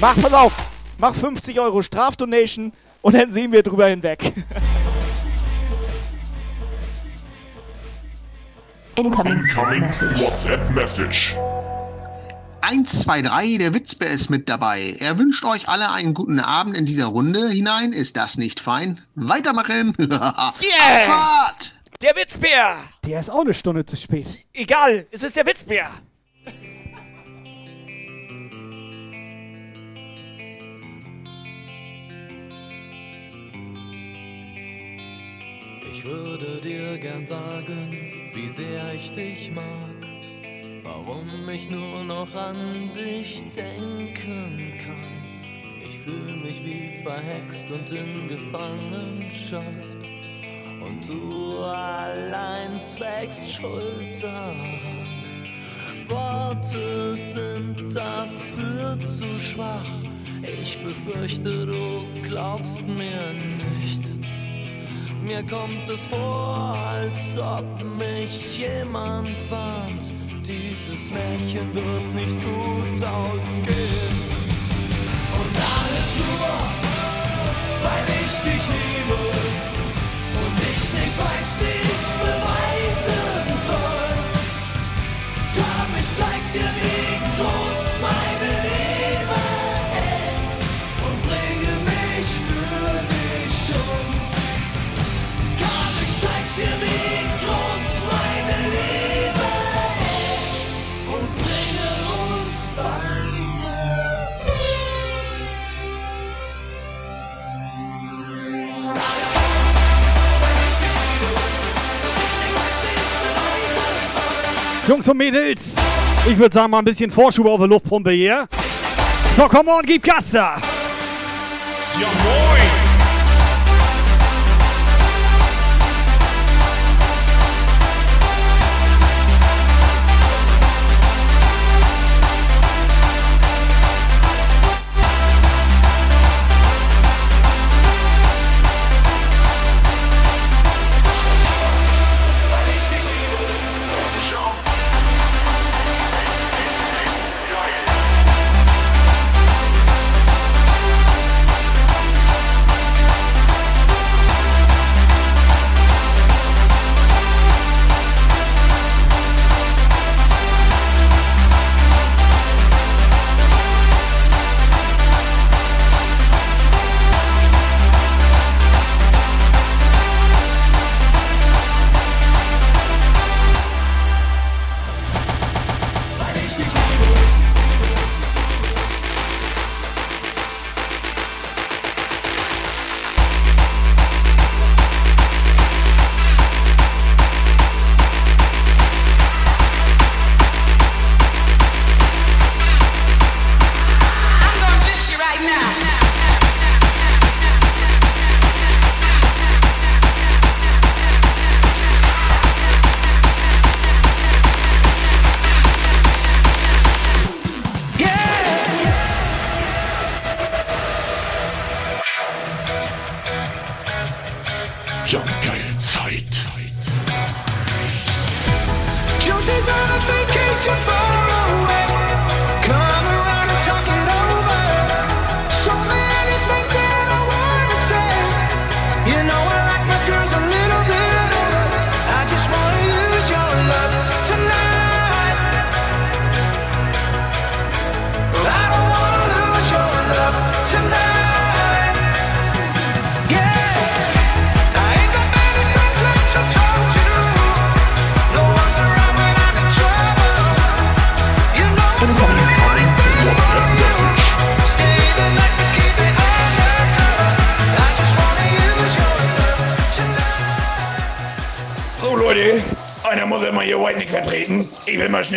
Mach, pass auf. Mach 50 Euro Strafdonation und dann sehen wir drüber hinweg. Incoming. Incoming Message. WhatsApp Message. 1, 2, 3, der Witzbär ist mit dabei. Er wünscht euch alle einen guten Abend in dieser Runde hinein. Ist das nicht fein? Weitermachen! Yes! Abfahrt! Der Witzbär! Der ist auch eine Stunde zu spät. Egal, es ist der Witzbär. Ich würde dir gern sagen, wie sehr ich dich mag, warum ich nur noch an dich denken kann. Ich fühle mich wie verhext und in Gefangenschaft. Und du allein trägst Schuld daran. Worte sind dafür zu schwach. Ich befürchte, du glaubst mir nicht. Mir kommt es vor, als ob mich jemand warnt. Dieses Märchen wird nicht gut ausgehen. Und alles nur, Jungs und Mädels, ich würde sagen, mal ein bisschen Vorschub auf der Luftpumpe hier. So, komm on, gib Gas da. Ja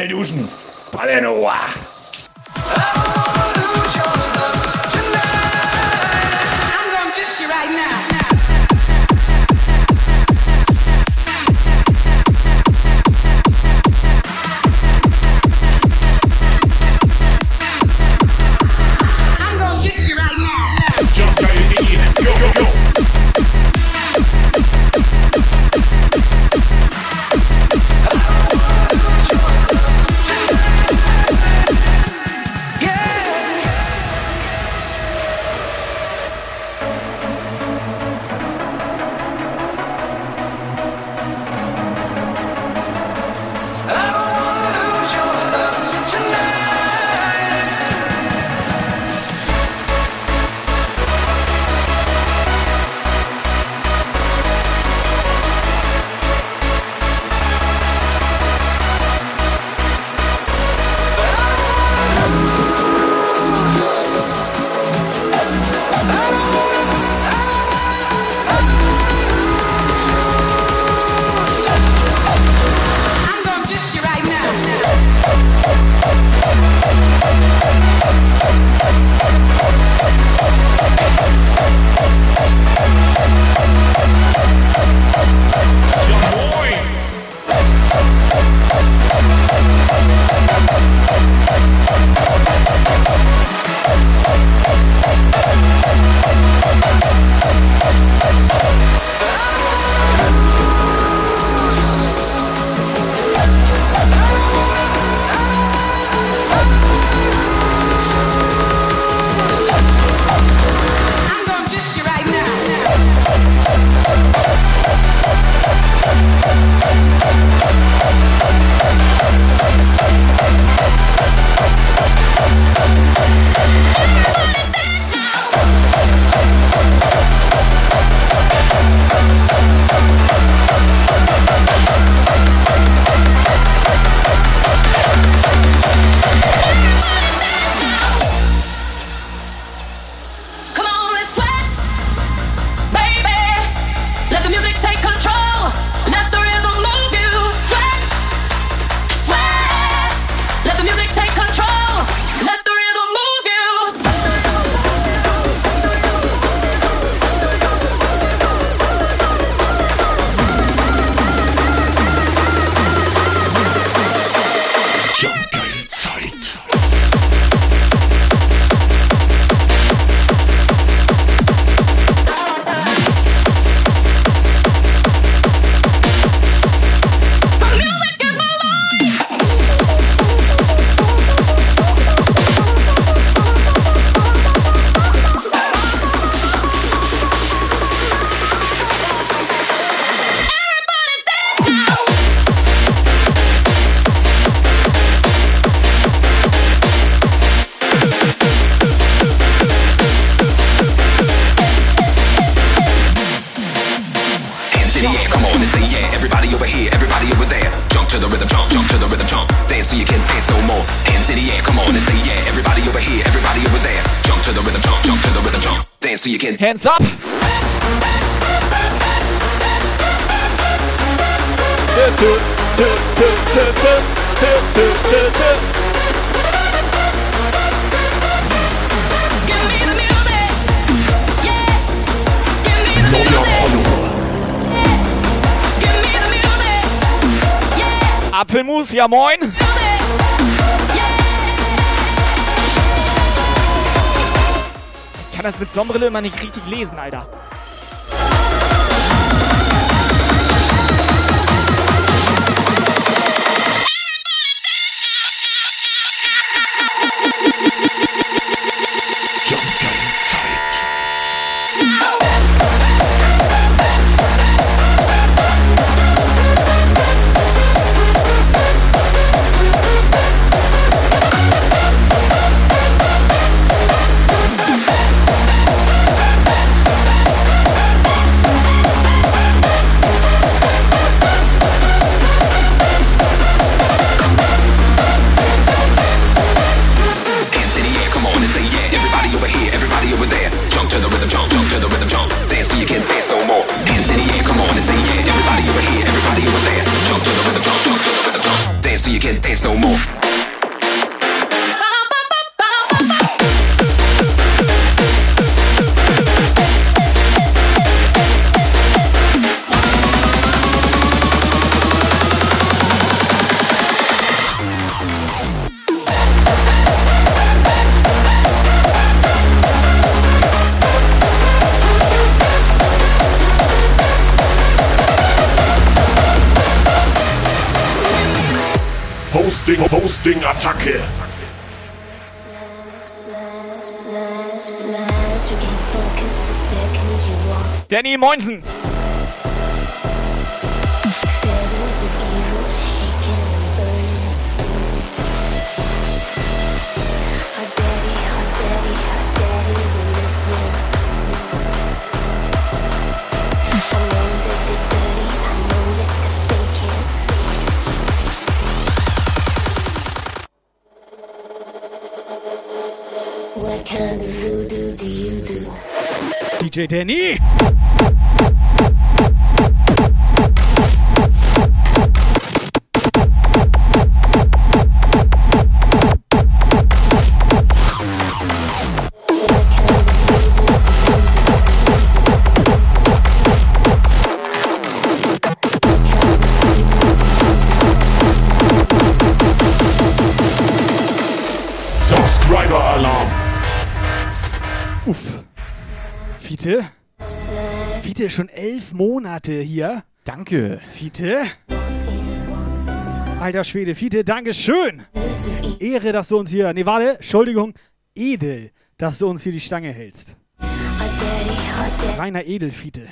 Nerus Ja, moin. Ich kann das mit Sonnenbrille immer nicht richtig lesen, Alter. Moin! Posting, Posting, Attacke. Danny Moinsen. DJ Danny. Elf Monate hier. Danke. Fiete? Alter Schwede, Fiete, Dankeschön. Ehre, dass du uns hier. Nee, warte, Entschuldigung. Edel, dass du uns hier die Stange hältst. Reiner Edel, Fiete.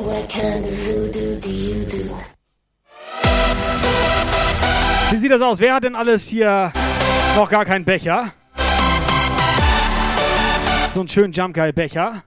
What kind of Wie sieht das aus? Wer hat denn alles hier noch gar keinen Becher? So einen schönen Jump Guy Becher.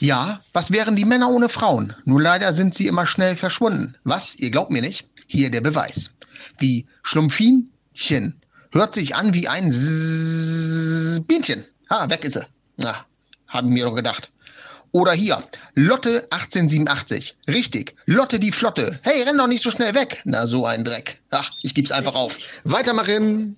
Ja, was wären die Männer ohne Frauen? Nur leider sind sie immer schnell verschwunden. Was? Ihr glaubt mir nicht? Hier der Beweis. Wie Schlumpfinchen. Hört sich an wie ein Zzzz Bienchen. Ah, weg ist sie. Na, haben mir doch gedacht. Oder hier, Lotte 1887. Richtig, Lotte die Flotte. Hey, renn doch nicht so schnell weg. Na, so ein Dreck. Ach, ich geb's einfach auf. Weitermachen.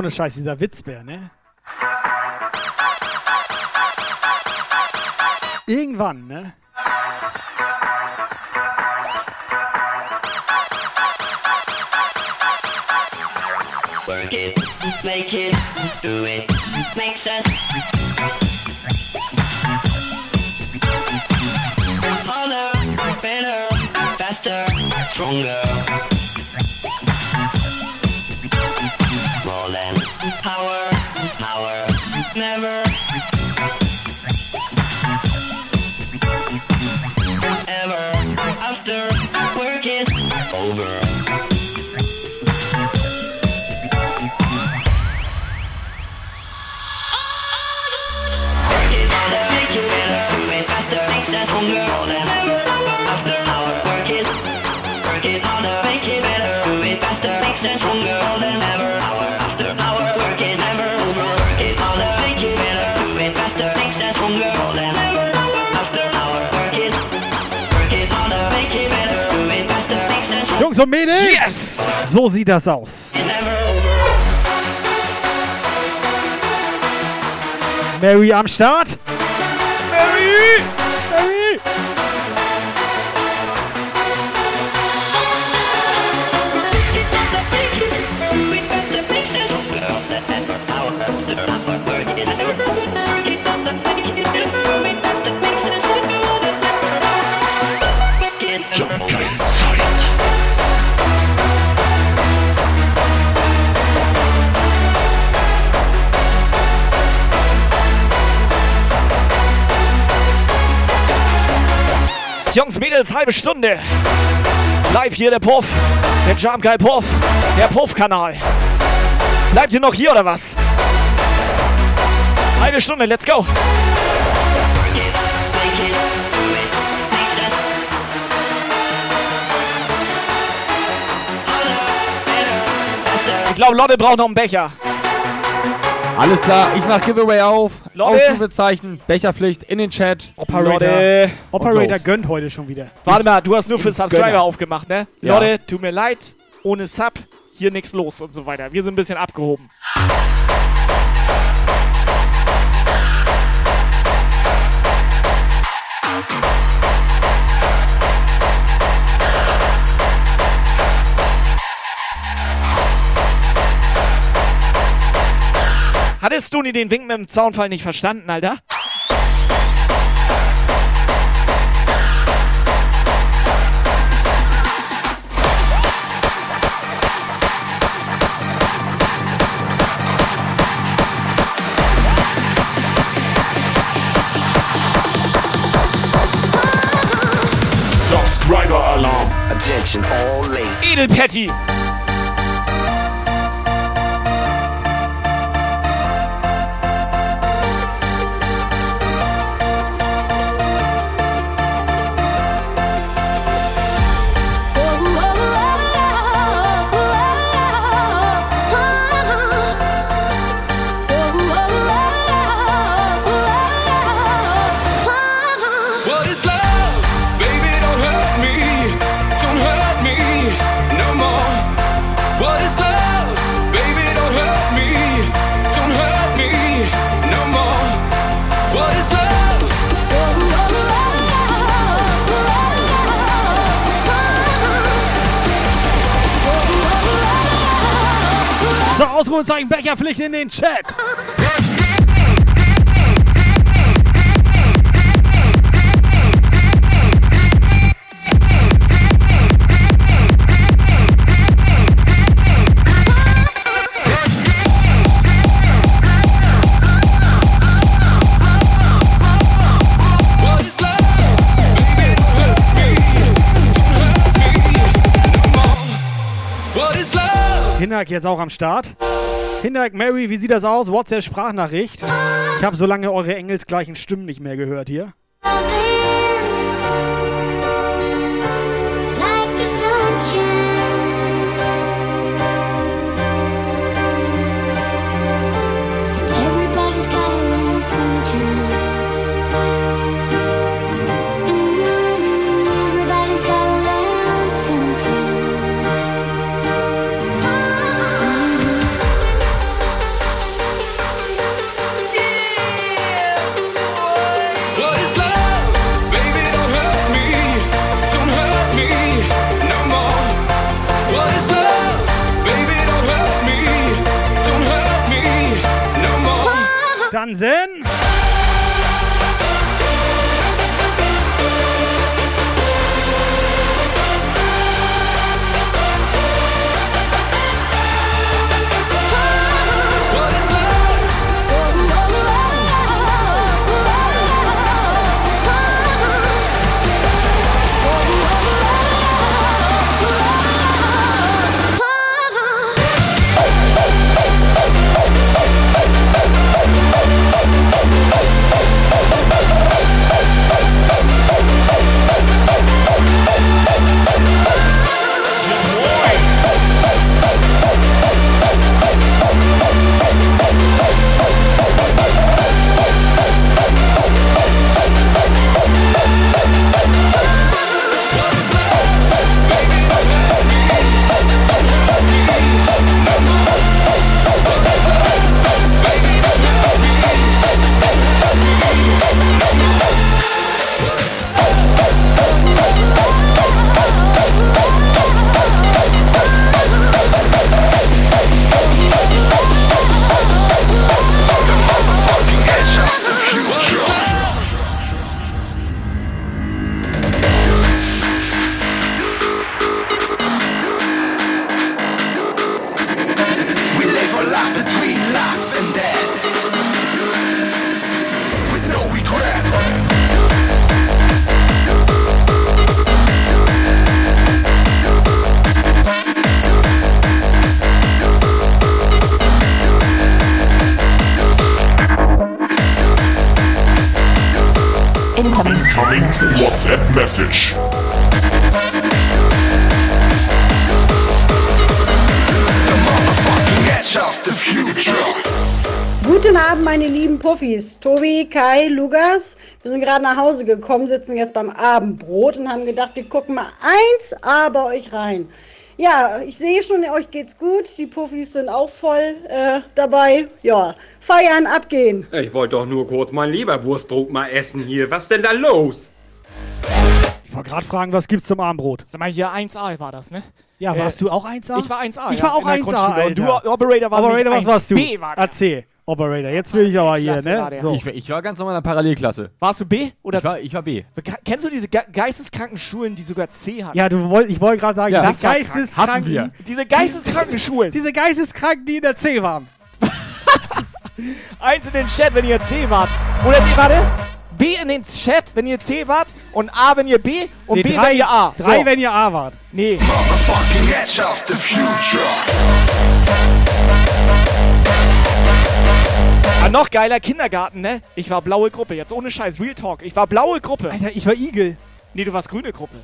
Ohne Scheiß, dieser Witzbär, ne? Irgendwann? Work it, make it, do it, makes us harder, better, faster, stronger. More than power, Jungs und Mädels. Yes! So sieht das aus. Mary am Start. Mary! Mary! Ever. Jungs, Mädels, halbe Stunde. Live hier der Puff. Der Jump Guy Puff. Der Puff-Kanal. Bleibt ihr noch hier oder was? Halbe Stunde, let's go. Ich glaube, Lotte braucht noch einen Becher. Alles klar, ich mach Giveaway auf. Ausrufezeichen, Becherpflicht in den Chat. Operator. Operator gönnt heute schon wieder. Warte mal, du hast nur für Subscriber Gönner. aufgemacht, ne? Ja. Lotte, tut mir leid. Ohne Sub, hier nichts los und so weiter. Wir sind ein bisschen abgehoben. Hattest du nie den Wink mit dem Zaunfall nicht verstanden, Alter? Subscriber Alarm. Attention all late. Edelpatty. What Ausrufezeichen, Becherpflicht in den Chat. Hinak jetzt auch am Start. Hinak, Mary, wie sieht das aus? WhatsApp-Sprachnachricht. Ich habe so lange eure engelsgleichen Stimmen nicht mehr gehört hier. Like more. Gerade nach Hause gekommen, sitzen jetzt beim Abendbrot und haben gedacht, wir gucken mal eins aber euch rein. Ja, ich sehe schon, euch geht's gut. Die Puffis sind auch voll äh, dabei. Ja, feiern, abgehen. Ich wollte doch nur kurz mein Leberwurstbrot mal essen hier. Was denn da los? Ich wollte gerade fragen, was gibt's zum Abendbrot? Sag mal, hier 1A war das, ne? Ja, warst Äh, du auch 1A? Ich war 1A. Ich ja, war auch in der 1A. Grundschule. Und du. Operator, war Operator, was warst du? 1B war der. Erzähl. Operator, jetzt will ich aber hier, ne? So. Ich, ich war ganz normal in der Parallelklasse. Warst du B? Oder ich, war, ich war B. Kennst du diese ge geisteskranken Schulen, die sogar C hatten? Ja, du wollt, ich wollte gerade sagen, Ja, diese. Geisteskranken. Hatten wir. Diese geisteskranken Schulen. Diese Geisteskranken, die in der C waren. Eins in den Chat, wenn ihr C wart. Oder nee, warte. B in den Chat, wenn ihr C wart. Und A, wenn ihr B. Und Nee, B, drei- wenn ihr A. drei, so. wenn ihr A wart. Nee. Motherfucking Edge of the future. Noch geiler Kindergarten, ne? Ich war blaue Gruppe. Jetzt ohne Scheiß. Real Talk. Ich war blaue Gruppe. Alter, ich war Igel. Nee, du warst grüne Gruppe.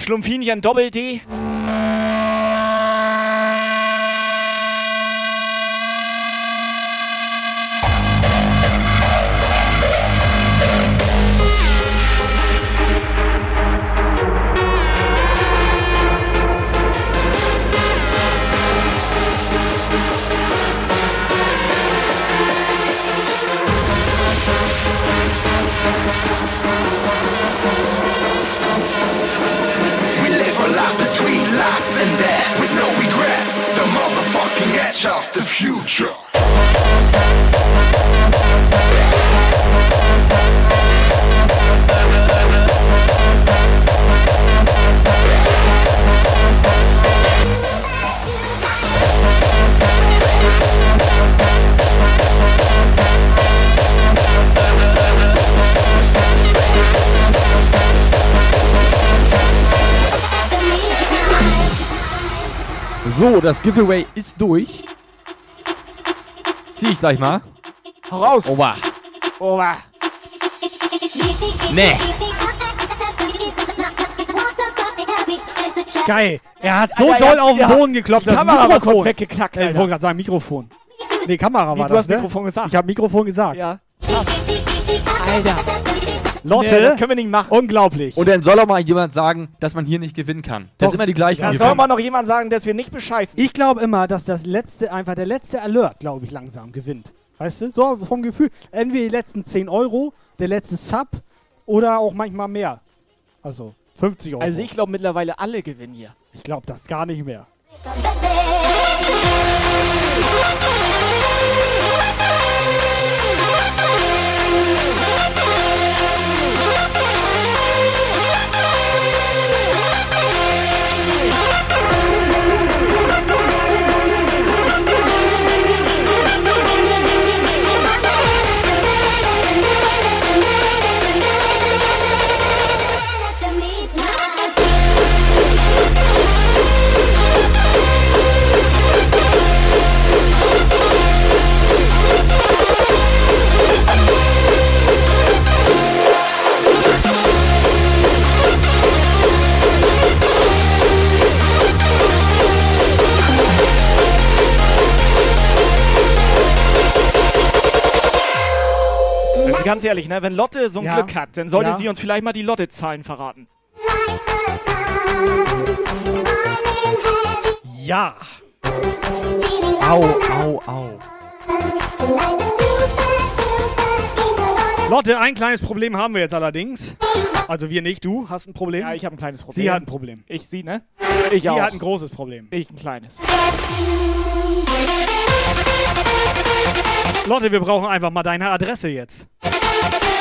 Schlumpfinchen Doppel D. of the future. So, das Giveaway ist durch. Zieh ich gleich mal. Hau raus. Oba. Oba. Nee. Geil. Er hat so Alter, doll auf den. Boden gekloppt, Die dass Kamera war Mikrofon. kurz weggeknackt, Äh, Ich wollte gerade sagen, Mikrofon. Nee, Kamera Nee, war du das, hast ne? Mikrofon gesagt. Ich habe Mikrofon gesagt. Ja. Alter. Lotte, Nee, das können wir nicht machen. unglaublich. Und dann soll auch mal jemand sagen, dass man hier nicht gewinnen kann. Das Doch. ist immer die gleichen. Da die soll mal noch jemand sagen, dass wir nicht bescheißen. Ich glaube immer, dass das letzte, einfach der letzte Alert, glaube ich, langsam gewinnt. Weißt du? So vom Gefühl. Entweder die letzten 10 Euro, der letzte Sub oder auch manchmal mehr. Also 50 Euro. Also ich glaube mittlerweile alle gewinnen hier. ich glaube das gar nicht mehr. Ganz ehrlich, ne, wenn Lotte so ein Ja. Glück hat, dann sollte Ja. sie uns vielleicht mal die Lotte-Zahlen verraten. Ja. Au, au, au. Lotte, ein kleines Problem haben wir jetzt allerdings. Also wir nicht, du hast ein Problem. Ja, ich habe ein kleines Problem. Sie hat ein Problem. Ich, sie, ne? Ich Sie auch. hat ein großes Problem. Ich ein kleines. Lotte, wir brauchen einfach mal deine Adresse jetzt.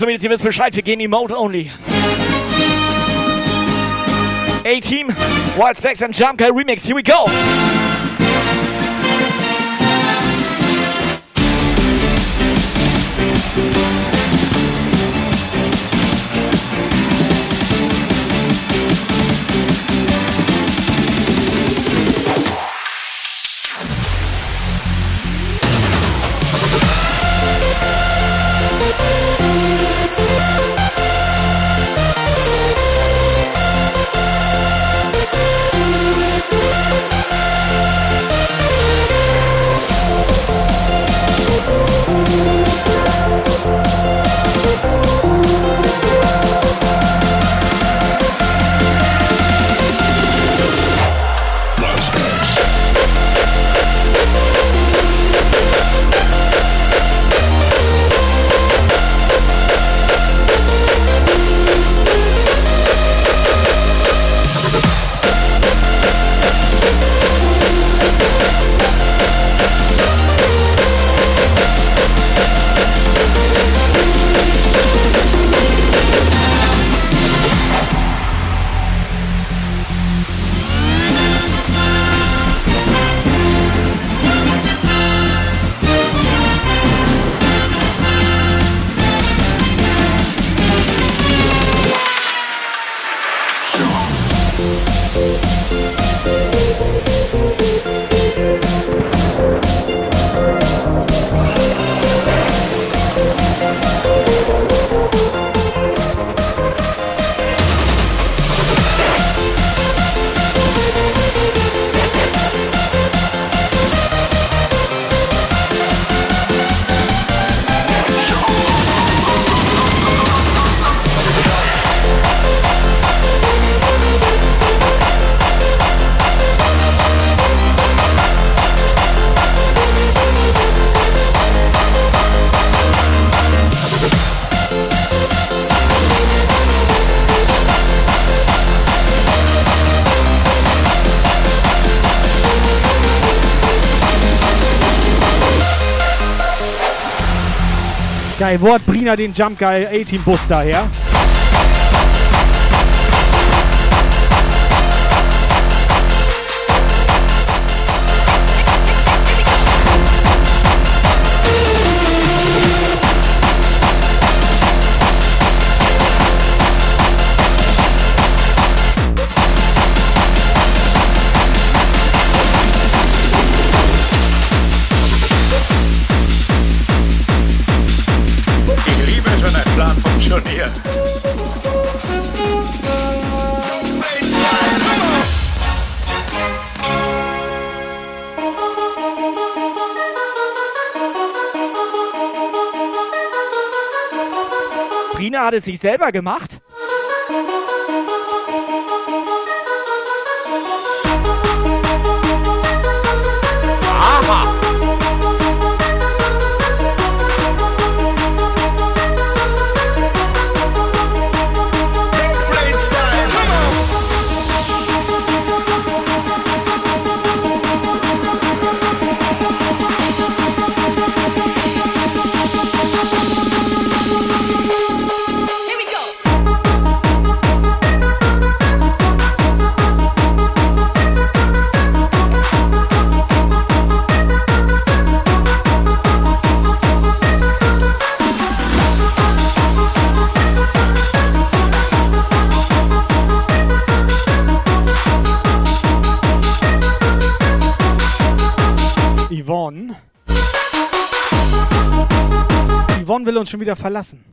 Jungs und Mädels, ihr wisst Bescheid, wir gehen Emote only. A-Team, Wild Specs and Jump Guy Remix, here we go! Geil, wo hat Brina den Jump Guy A-Team Bus daher? Es sich selber gemacht. Uns schon wieder verlassen.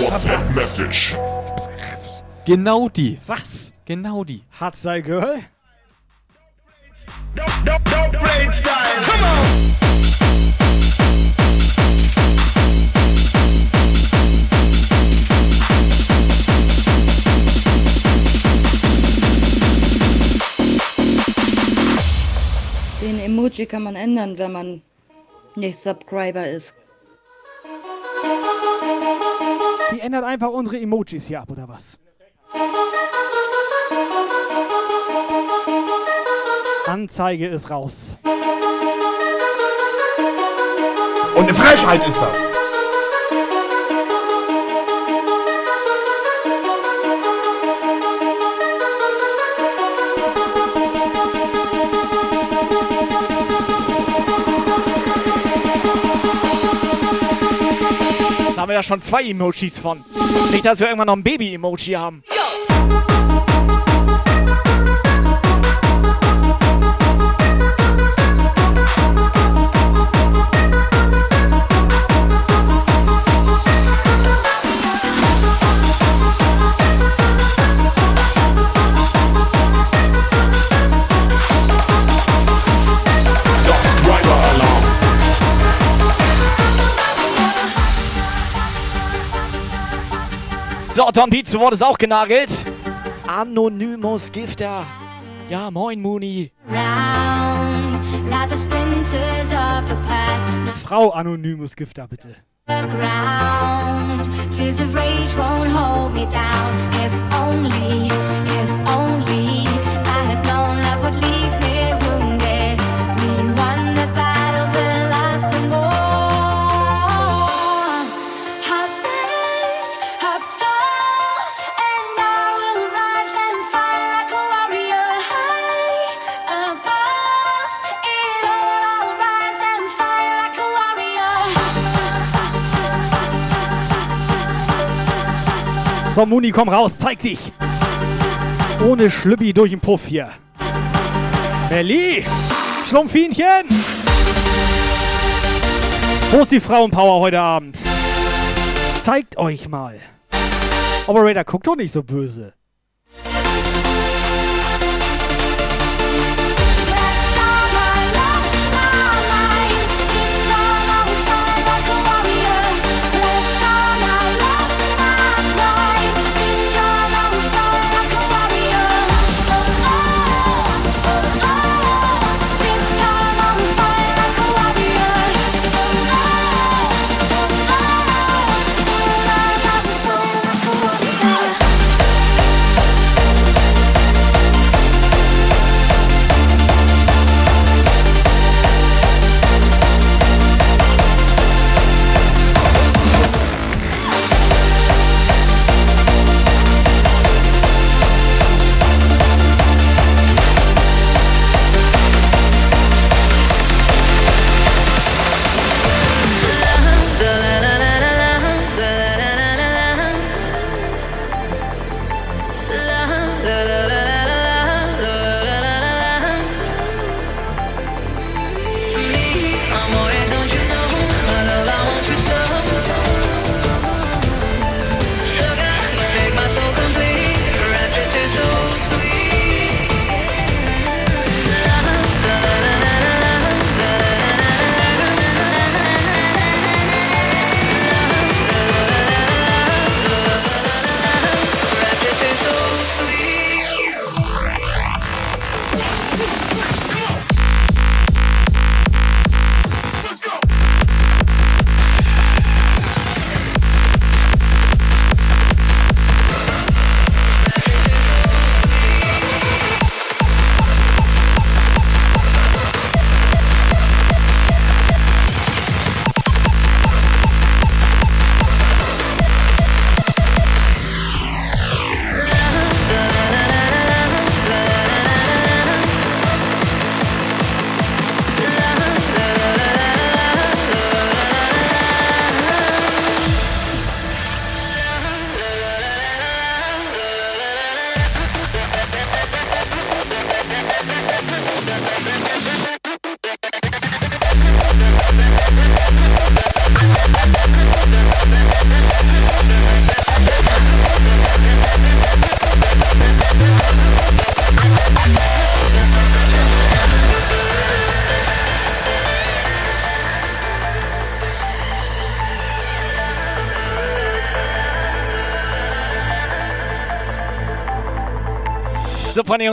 WhatsApp Message. Genau die. Was? Genau die. Hardstyle Girl? Den Budget kann man ändern, wenn man nicht Subscriber ist. Die ändert einfach unsere Emojis hier ab, oder was? Anzeige ist raus. Und eine Frechheit ist das. Haben wir ja schon zwei Emojis von. Nicht, dass wir irgendwann noch ein Baby-Emoji haben. So, Pete zu Wort ist auch genagelt. Anonymous Gifter. Ja, moin, Mooney. Frau Anonymous Gifter, bitte. the ground. Tears of rage won't hold me down. If only, if only So, Muni, komm raus, zeig dich. Ohne Schlüppi durch den Puff hier. Melli, Schlumpfinchen. Wo ist die Frauenpower heute Abend? Zeigt euch mal. Operator, guckt doch nicht so böse.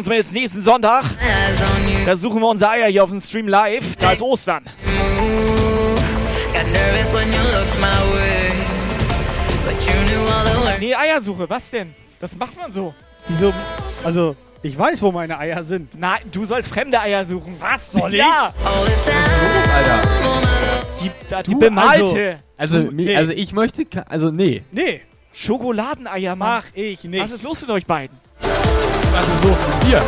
Uns jetzt nächsten Sonntag. Da suchen wir unser Eier hier auf dem Stream live. Da ist Ostern. Nee, Eiersuche, was denn? Das macht man so. Wieso? Also, ich weiß, wo meine Eier sind. Nein, du sollst fremde Eier suchen. Was soll ich? Ja. Alter. Die, da, die bemalte. Also, Du- mi- nee. also ich möchte, also nee. Nee, Schokoladeneier, mach ich nicht. Was ist los mit euch beiden? Was ist los mit dir?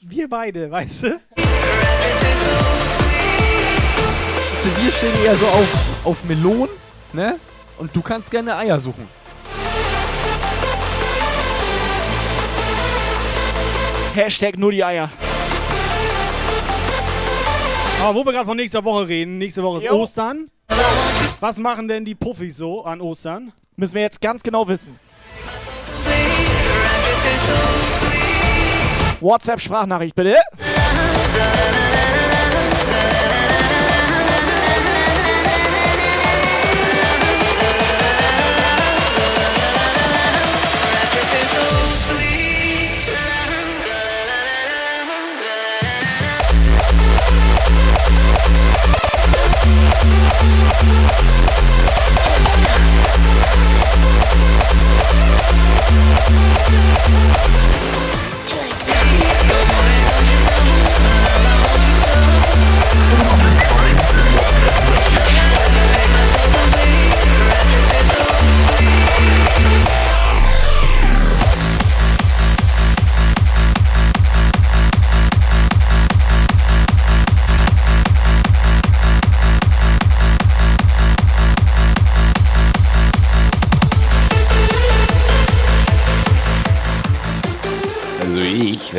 Wir beide, weißt du? Wir stehen eher so auf, auf Melonen, ne? Und du kannst gerne Eier suchen. Hashtag nur die Eier. Aber wo wir gerade von nächster Woche reden, nächste Woche ist Jo. Ostern. Was machen denn die Puffis so an Ostern? Müssen wir jetzt ganz genau wissen. WhatsApp-Sprachnachricht bitte. Also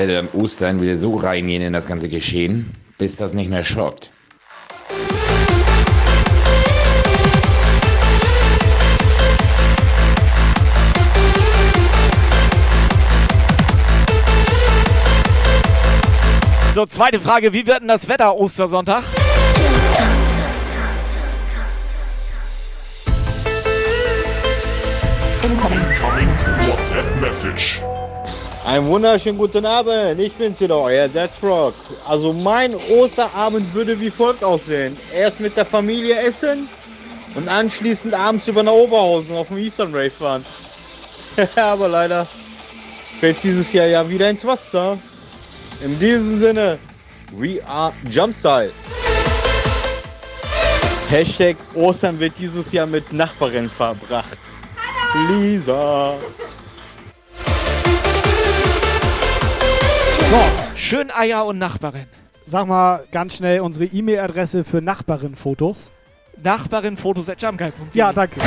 werde am Ostern wieder so reingehen in das ganze Geschehen, bis das nicht mehr schockt. So, zweite Frage. Wie wird denn das Wetter Ostersonntag? Incoming WhatsApp Message. Einen wunderschönen guten Abend, ich bin's wieder, euer Dead Rock. Also mein Osterabend würde wie folgt aussehen. Erst mit der Familie essen und anschließend abends über nach Oberhausen auf dem Eastern Rave fahren. Aber leider fällt dieses Jahr ja wieder ins Wasser. In diesem Sinne, we are Jumpstyle. Hashtag Ostern wird dieses Jahr mit Nachbarin verbracht. Lisa. Schön Eier und Nachbarin. Sag mal ganz schnell unsere E-Mail-Adresse für Nachbarin-Fotos. Nachbarin-Fotos at jumpguy.de. Ja, danke.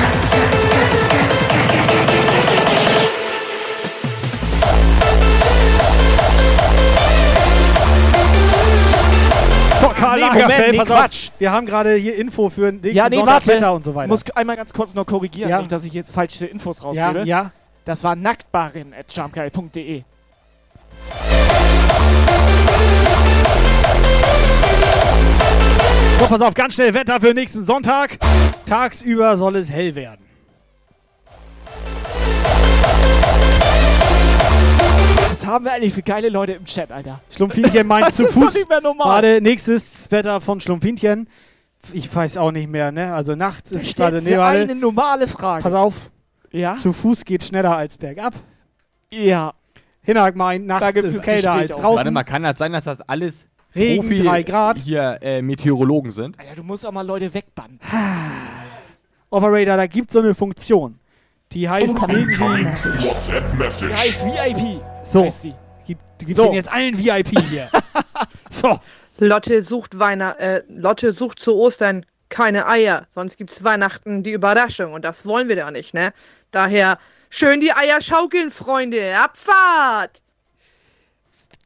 So, Karl Nee, Lagerfeld, nee, pass auf. Quatsch. Wir haben gerade hier Info für nächsten Ja, nee, warte. Und so weiter. Muss einmal ganz kurz noch korrigieren, Ja. nicht, dass ich jetzt falsche Infos ja, rausgebe. ja. Das war nacktbarin at jumpguy.de. So, pass auf, ganz schnell Wetter für nächsten Sonntag. Tagsüber soll es hell werden. Was haben wir eigentlich für geile Leute im Chat, Alter? Schlumpfinchen meint Das zu ist Fuß. nicht mehr normal. Warte, nächstes Wetter von Schlumpfinchen. Ich weiß auch nicht mehr, ne? Also nachts ist Stellt gerade. Nee, warte. eine normale Frage. Pass auf. Ja? Zu Fuß geht schneller als bergab. Ja. Hinak meint, nachts gibt ist es kälter Gespräch als draußen. Warte mal, kann das sein, dass das alles Regen, Profi drei Grad. hier äh, Meteorologen sind? Alter, du musst auch mal Leute wegbannen. Operator, da gibt so eine Funktion. Die heißt irgendwie. WhatsApp Message. Die heißt VIP. So. Heißt sie. Gibt, gibt So. jetzt allen VIP hier. so. Lotte sucht Weihnacht, äh, Lotte sucht zu Ostern keine Eier, sonst gibt's Weihnachten die Überraschung und das wollen wir doch nicht, ne? Daher schön die Eier schaukeln, Freunde, Abfahrt!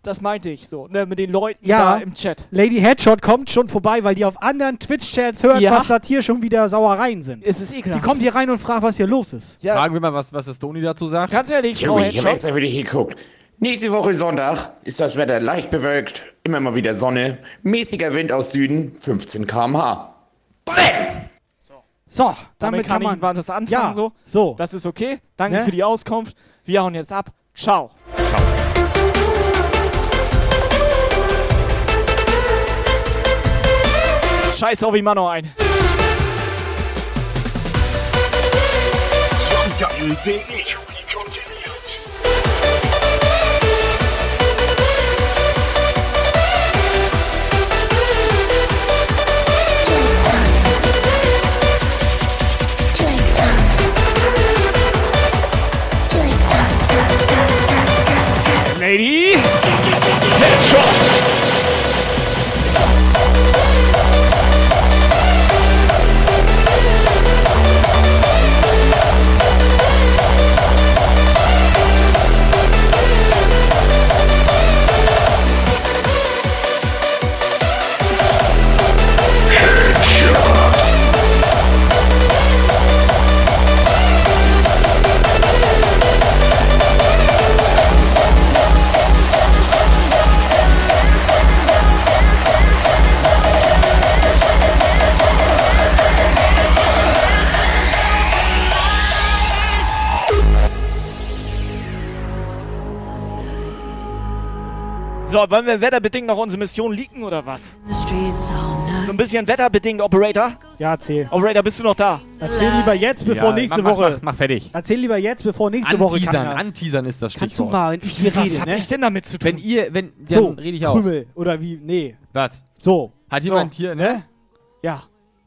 Das meinte ich so, ne, mit den Leuten Ja. da im Chat. Lady Headshot kommt schon vorbei, weil die auf anderen Twitch-Chats hört, Ja. was das hier schon wieder Sauereien sind. Es ist Die ekelhaft. kommt hier rein und fragt, was hier los ist. Ja. Fragen wir mal, was, was das Toni dazu sagt. Ganz ehrlich, Frau Junge, ich habe Headshot. extra für dich geguckt. Nächste Woche Sonntag ist das Wetter leicht bewölkt, immer mal wieder Sonne, mäßiger Wind aus Süden, 15 km/h. So, Damit, damit, kann, kann ich man. was anfangen. Ja, so. so. Das ist okay. Danke Ne? für die Auskunft. Wir hauen jetzt ab. Ciao. Scheiß auf Imano ein. Geil.de. To be 180. Headshot. So, wollen wir wetterbedingt noch unsere Mission leaken oder was? So ein bisschen wetterbedingt, Operator. Ja, erzähl. Operator, bist du noch da? Erzähl lieber jetzt, bevor Ja, nächste mach, mach, Woche. Mach, mach fertig. Erzähl lieber jetzt, bevor nächste Woche Anteasern, keiner- anteasern ist das Kannst du Stichwort. mal, wenn ich hier Was rede, hab ne? ich denn damit zu tun? Wenn ihr, wenn, dann So, rede ich auch. Krümel, oder wie, nee. Was? So. Hat jemand hier, ne? Ja.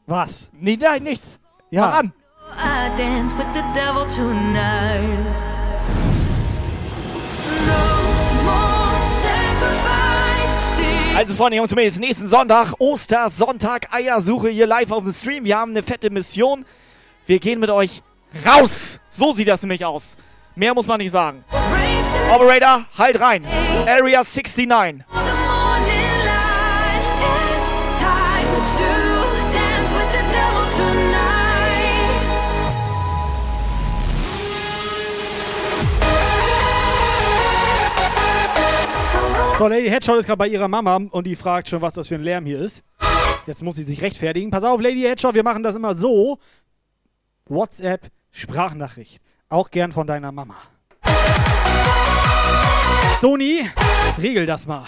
Was? Nee, nein, nichts. Ja. Mach an. I dance with the devil tonight. No Also, Freunde, Jungs und Mädels, nächsten Sonntag, Ostersonntag, Eiersuche hier live auf dem Stream. Wir haben eine fette Mission. Wir gehen mit euch raus. So sieht das nämlich aus. Mehr muss man nicht sagen. Operator, halt rein. Area 69. So, Lady Headshot ist gerade bei ihrer Mama und die fragt schon, was das für ein Lärm hier ist. Jetzt muss sie sich rechtfertigen. Pass auf, Lady Headshot, wir machen das immer so. WhatsApp, Sprachnachricht. Auch gern von deiner Mama. Stony, regel das mal.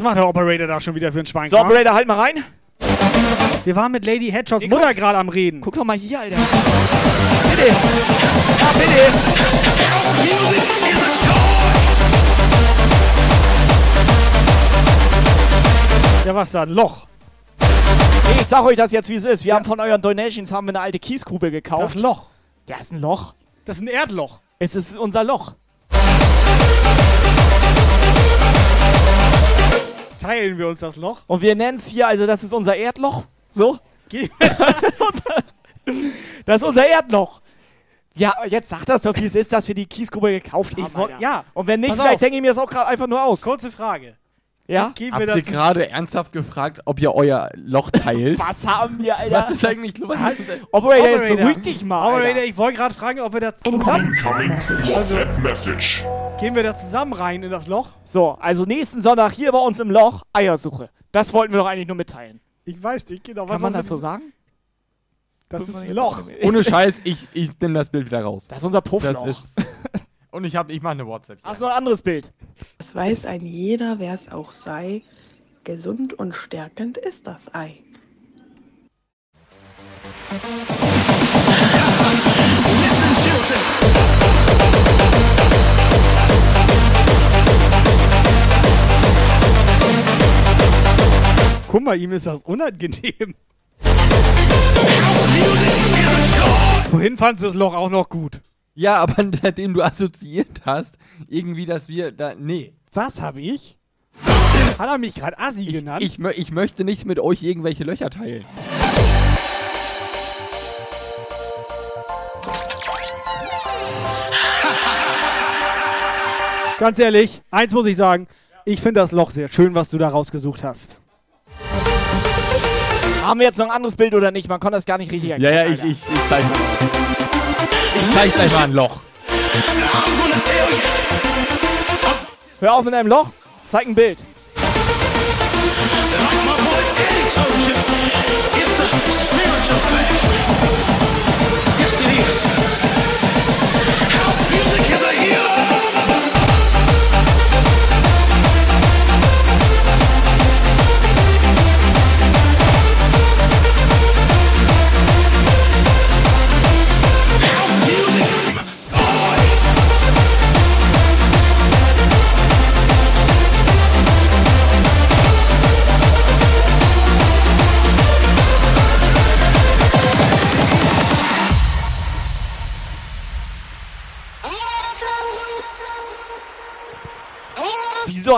Was macht der Operator da schon wieder für ein Schwein? So, Operator, halt mal rein. Wir waren mit Lady Headshots Mutter gerade am Reden. Guck doch mal hier, Alter. Bitte. Ja, bitte. House music is a joy. Ja, was da? Ein Loch. Ich sag euch das jetzt, wie es ist. Wir haben von euren Donations haben wir eine alte Kiesgrube gekauft. Das ist ein Loch. Da ist ein Loch. Das ist ein Erdloch. Es ist unser Loch. Teilen wir uns das Loch? Und wir nennen es hier, also das ist unser Erdloch. So. das ist unser Erdloch. Ja, jetzt sag das doch, wie es ist, dass wir die Kiesgrube gekauft haben. Ja. Und wenn nicht, Pass vielleicht auf. denke ich mir das auch gerade einfach nur aus. Kurze Frage. Ja? Geben Habt wir ihr gerade ernsthaft gefragt, ob ihr euer Loch teilt? Was haben wir, Alter? Was ist eigentlich los? Operator, jetzt beruhig dich mal. Operator, Alter. ich wollte gerade fragen, ob wir da zusammen... Incoming WhatsApp Message. Gehen wir da zusammen rein in das Loch? So, also nächsten Sonntag hier bei uns im Loch Eiersuche. Das wollten wir doch eigentlich nur mitteilen. Ich weiß nicht genau, was Kann man das so sagen? Das ist ein Loch. Ohne Scheiß, ich, ich nehme das Bild wieder raus. Das ist unser Puffloch. Das ist. Und ich hab, ich mache eine WhatsApp. Hast du noch ein anderes Bild? Das weiß ein jeder, wer es auch sei. Gesund und stärkend ist das Ei. Guck mal, ihm ist das unangenehm. Vorhin fandst du das Loch auch noch gut. Ja, aber seitdem du assoziiert hast, irgendwie, dass wir da. Nee. Was habe ich? Hat er mich gerade Assi genannt? Ich, mö- ich möchte nicht mit euch irgendwelche Löcher teilen. Ganz ehrlich, eins muss ich sagen. Ich finde das Loch sehr schön, was du da rausgesucht hast. Haben wir jetzt noch ein anderes Bild oder nicht? Man konnte das gar nicht richtig Ja, erkennen. ja, ich, Alter. ich, ich zeig mal. Ich zeig gleich mal ein Loch. Hör auf mit deinem Loch, zeig ein Bild. Wieso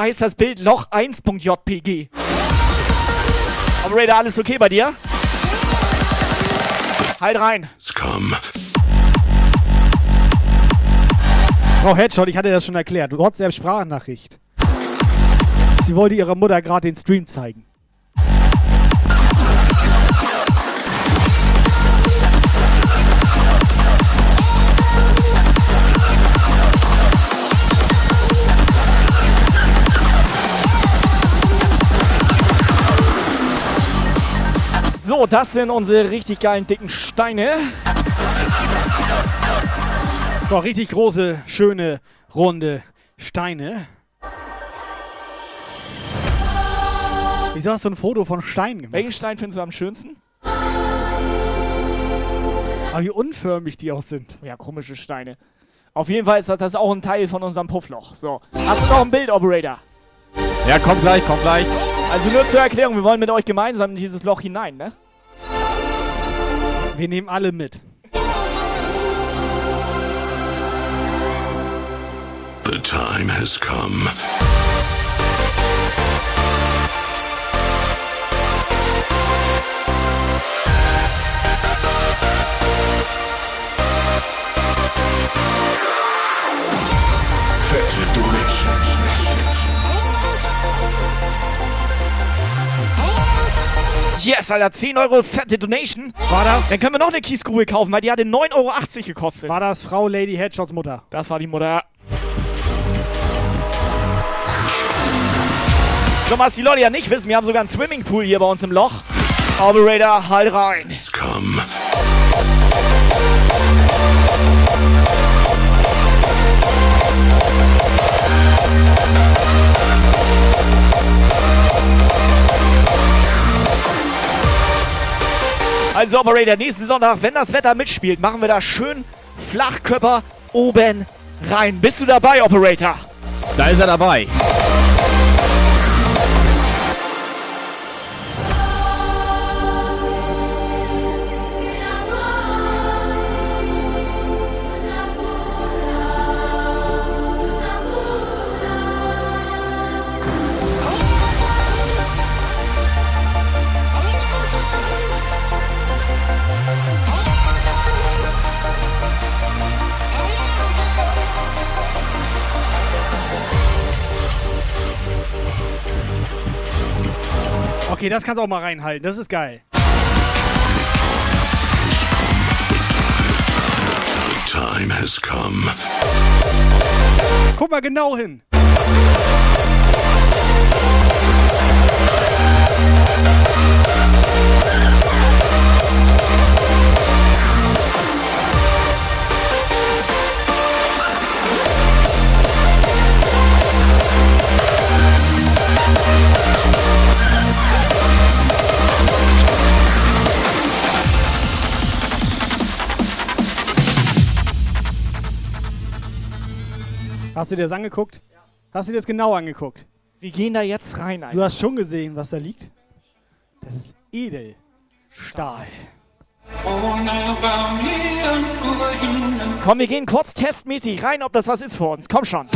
heißt das Bild Loch 1.jpg? Operator, alles okay bei dir? Halt rein. Frau Headshot, ich hatte das schon erklärt. WhatsApp-Sprachnachricht. Sie wollte ihrer Mutter gerade den Stream zeigen. So, das sind unsere richtig geilen dicken Steine. So, richtig große, schöne, runde Steine. Wieso hast du ein Foto von Steinen gemacht? Welchen Stein findest du am schönsten? Aber wie unförmig die auch sind. Ja, komische Steine. Auf jeden Fall ist das, das auch ein Teil von unserem Puffloch. So. Hast du noch ein Bild, Operator? Ja, komm gleich, komm gleich. Also nur zur Erklärung, wir wollen mit euch gemeinsam in dieses Loch hinein, ne? Wir nehmen alle mit. The time has come. Fette Yes, Alter, 10 Euro fette Donation. War das? Dann können wir noch eine Kiesgrube kaufen, weil die hatte 9,80 Euro gekostet. War das Frau Lady Headshots Mutter? Das war die Mutter. So, was die Leute ja nicht wissen, wir haben sogar einen Swimmingpool hier bei uns im Loch. Operator, halt rein. Come. Also, Operator, nächsten Sonntag, wenn das Wetter mitspielt, machen wir da schön Flachkörper oben rein. Bist du dabei, Operator? Da ist er dabei. Okay, das kannst du auch mal reinhalten. Das ist geil. The time has come. Guck mal genau hin. Hast du dir das angeguckt? Hast du dir das genau angeguckt? Wir gehen da jetzt rein, Alter. Du hast schon gesehen, was da liegt? Das ist edel. Stahl. Komm, wir gehen kurz testmäßig rein, ob das was ist für uns. Komm schon.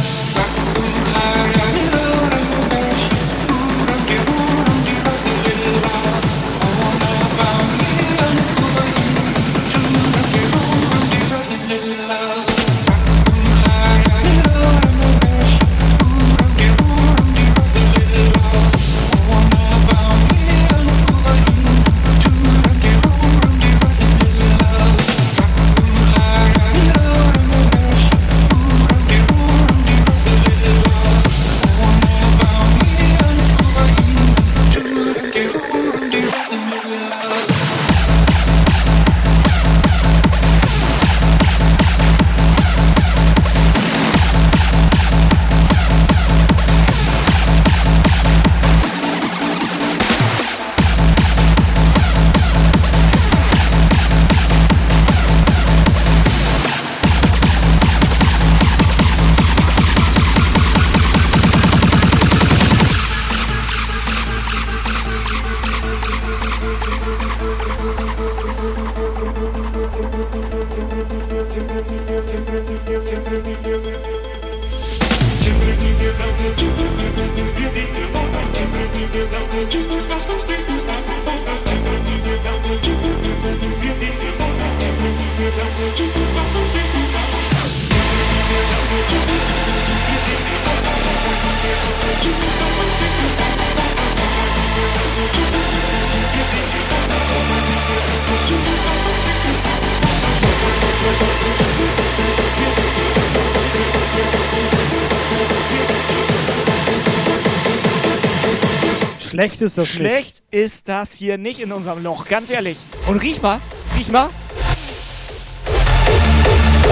Schlecht ist das Schlecht ist das hier nicht in unserem Loch, ganz ehrlich. Und riech mal, riech mal.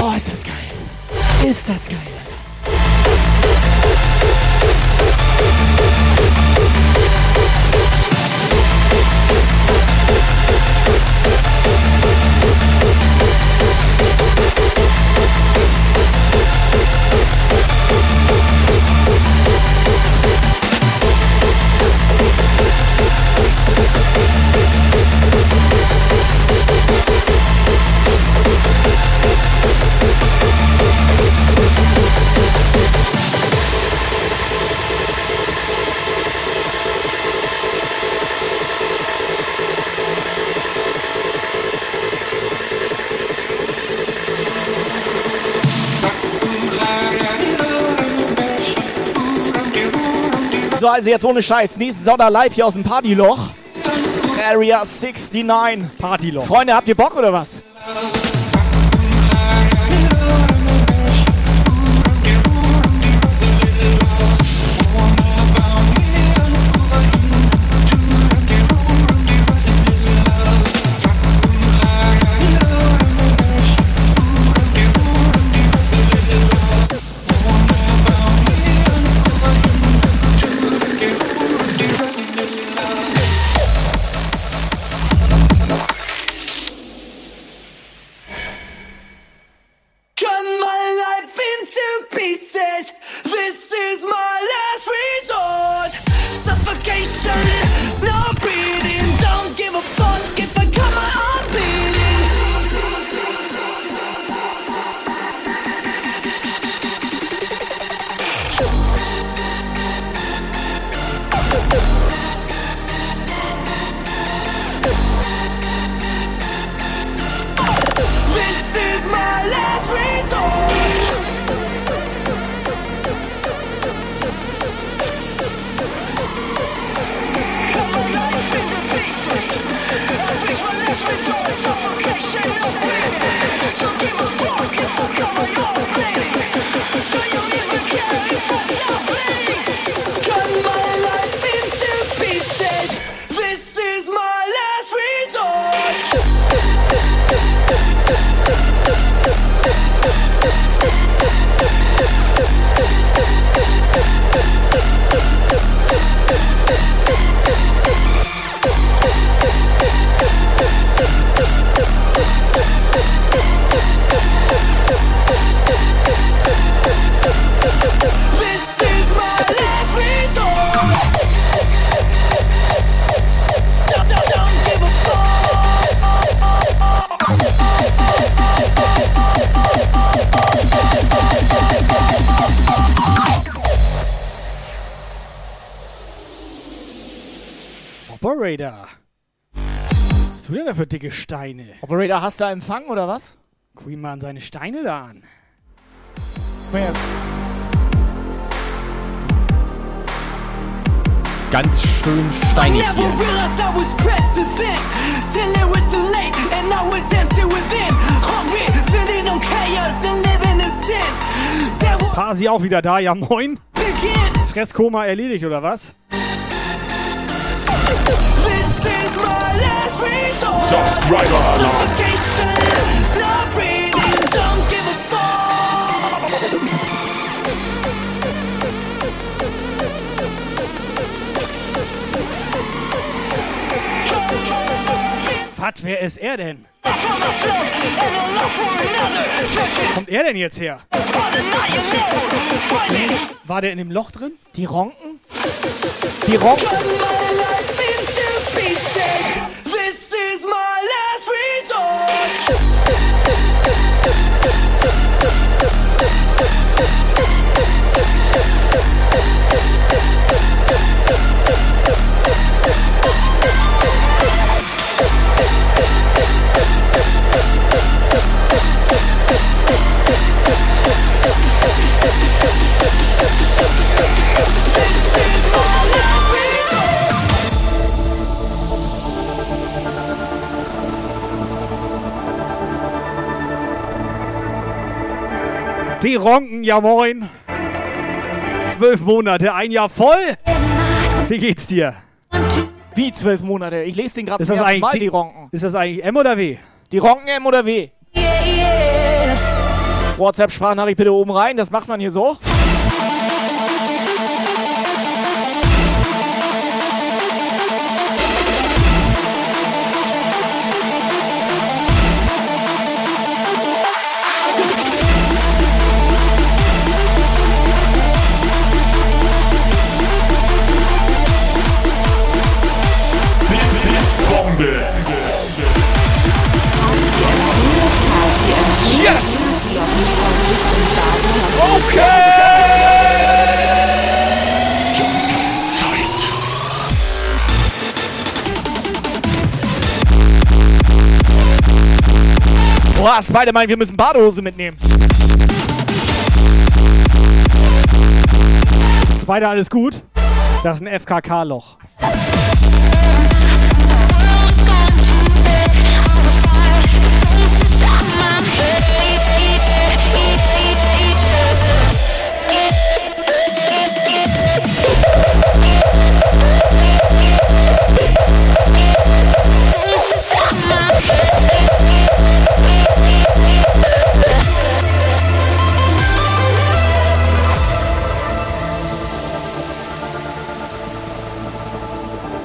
Oh, ist das geil. Ist das geil. So, also jetzt ohne Scheiß. Nächsten Sonntag live hier aus dem Partyloch. Area 69. Partyloch. Freunde, habt ihr Bock oder was? Operator. Was tut der da für dicke Steine? Operator, hast du Empfang oder was? Guck ihn mal an seine Steine da an. Ganz schön steinig hier. realized I was pressed to thin Till it was too late and I was empty within Hungry, feeling on chaos and living in sin Said what Pasi auch wieder da, ja moin. Fresskoma erledigt oder was? Subscriber Alarm. Was, wer ist er denn? Kommt er denn jetzt her? War der in dem Loch drin? Die Ronken? Die Ronken? my last resort. Die Ronken, ja moin. Zwölf Monate, ein Jahr voll. Wie geht's dir? Wie zwölf Monate? Ich lese den gerade Ist zum das ersten Mal, eigentlich die Ronken. Ist das eigentlich M oder W? Die Ronken M oder W? WhatsApp-Sprachnachricht bitte oben rein, das macht man hier so. Boah, Spider-Man, wir müssen Badehose mitnehmen. Ist weiter alles gut? Das ist ein FKK-Loch.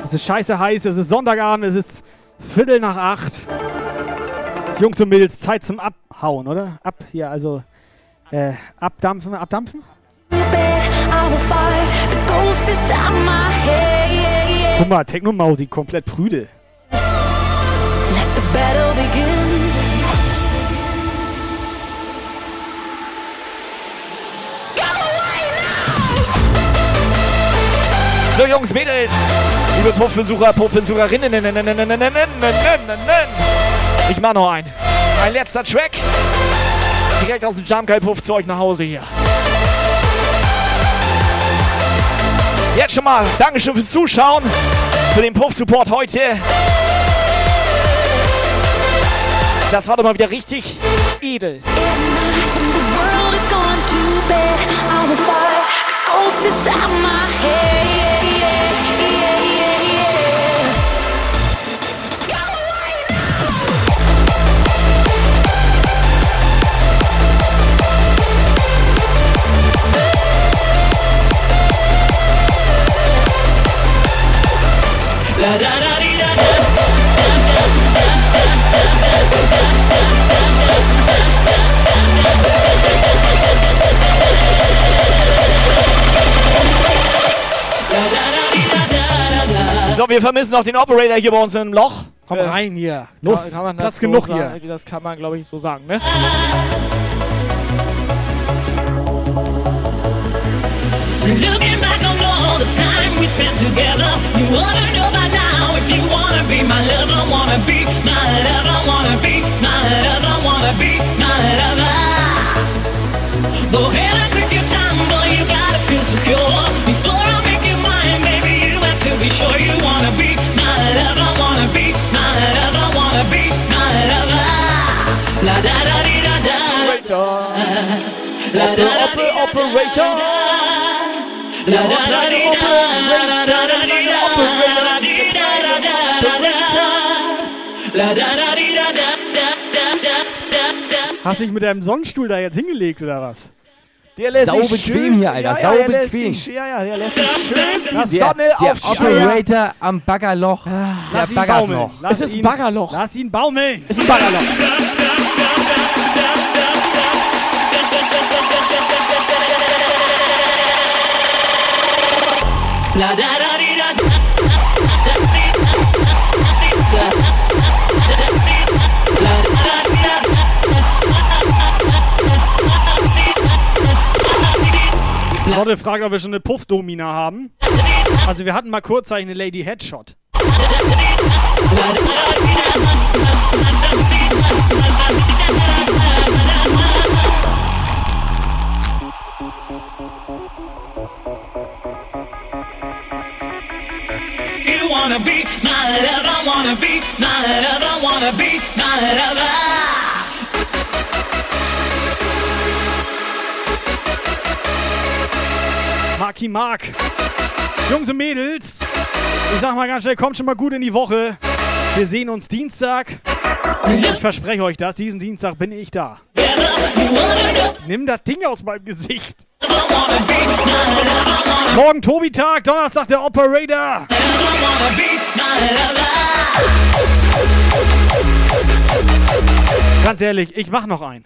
Es ist scheiße heiß, es ist Sonntagabend, es ist Viertel nach acht. Jungs und Mädels, Zeit zum Abhauen, oder? Ab hier, also äh, abdampfen, abdampfen? Guck mal, Techno-Mausi, komplett prüde. Battle begin. So, Jungs, Mädels, liebe Puffbesucher, Puffbesucherinnen, ich mach noch einen. Ein letzter Track. Direkt aus dem Jumpgeil-Puff zu euch nach Hause hier. Jetzt schon mal Dankeschön fürs Zuschauen, für den Puff-Support heute. Das war doch mal wieder richtig edel. Ghost inside my head. Wir vermissen noch den Operator hier bei uns im Loch. Komm Äh, rein hier. Los, kann, kann man Platz das genug so hier. sagen? Das kann man, glaube ich, so sagen, ne? Looking back on all the time we spent together, you ought to know by now If you wanna be my lover, wanna be my lover, wanna be my lover, wanna be my lover. Go ahead and take your time, boy, you gotta feel secure. Before be sure you wanna be my lover, wanna be my lover, wanna be my lover. La da da da da. La da da Operator. La da da. Hast dich mit deinem Sonnenstuhl da jetzt hingelegt oder was? Der lässt Sau sich bequem schön, hier, Alter, Ja, sau ja, der lässt bequem. sich- Ja, ja, der lässt sich schön die Der, Sonne der. Operator am Baggerloch. der Lass baumeln. noch. Lass Es ist ein ihn- Baggerloch. Lass ihn baumeln. Ist ein Baggerloch. La da Lotte fragt, ob wir schon eine Puff-Domina haben. Also wir hatten mal kurzzeitig eine Lady Headshot. You wanna be my lover, wanna be my lover, wanna be my lover. Marki Mark. Jungs und Mädels, ich sag mal ganz schnell, kommt schon mal gut in die Woche. Wir sehen uns Dienstag. Ich verspreche euch das, diesen Dienstag bin ich da. Nimm das Ding aus meinem Gesicht. Morgen Tobi-Tag, Donnerstag der Operator. Ganz ehrlich, ich mach noch einen.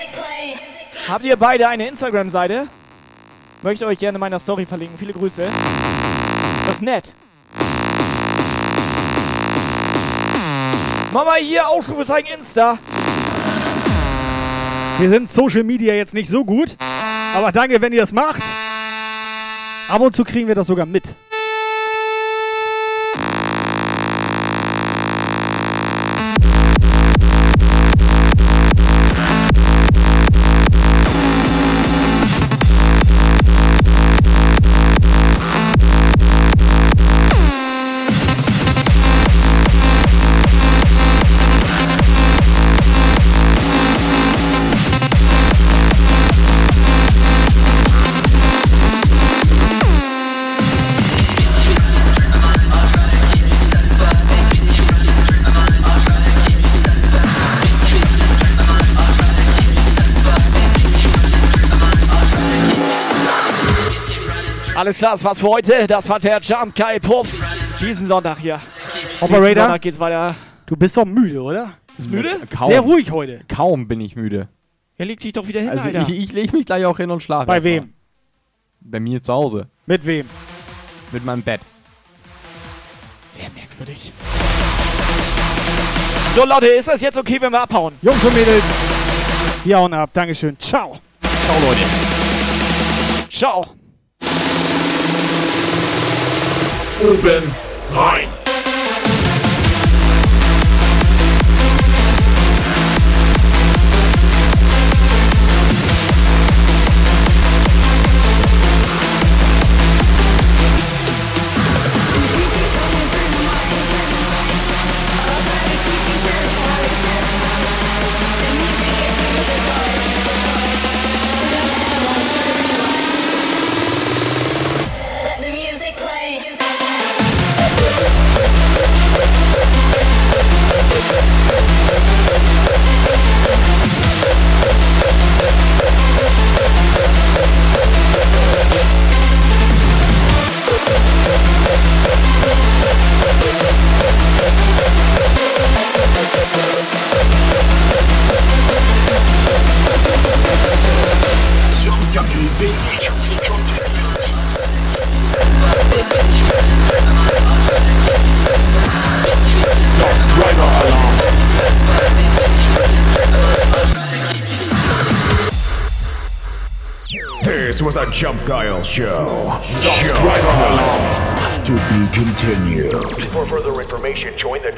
Habt ihr beide eine Instagram-Seite? Möchte euch gerne in meiner Story verlinken. Viele Grüße. Das ist nett. Mama hier, Ausrufezeichen Insta. Wir sind Social Media jetzt nicht so gut, aber danke, wenn ihr es macht. Ab und zu kriegen wir das sogar mit. Alles klar, das war's für heute. Das war der Jump Kai Puff. Diesen Sonntag hier. Operator, Sonntag geht's weiter. du bist doch müde, oder? Bist müde? Kaum. Sehr ruhig heute. Kaum bin ich müde. Ja, leg dich doch wieder hin, Also Alter. ich, ich lege mich gleich auch hin und schlafe. Bei wem? Bei mir zu Hause. Mit wem? Mit meinem Bett. Sehr merkwürdig. So, Leute, ist das jetzt okay, wenn wir abhauen? Jungs und Mädels, wir hauen ab. Dankeschön. Ciao. Ciao, Leute. Ciao. Oben rein.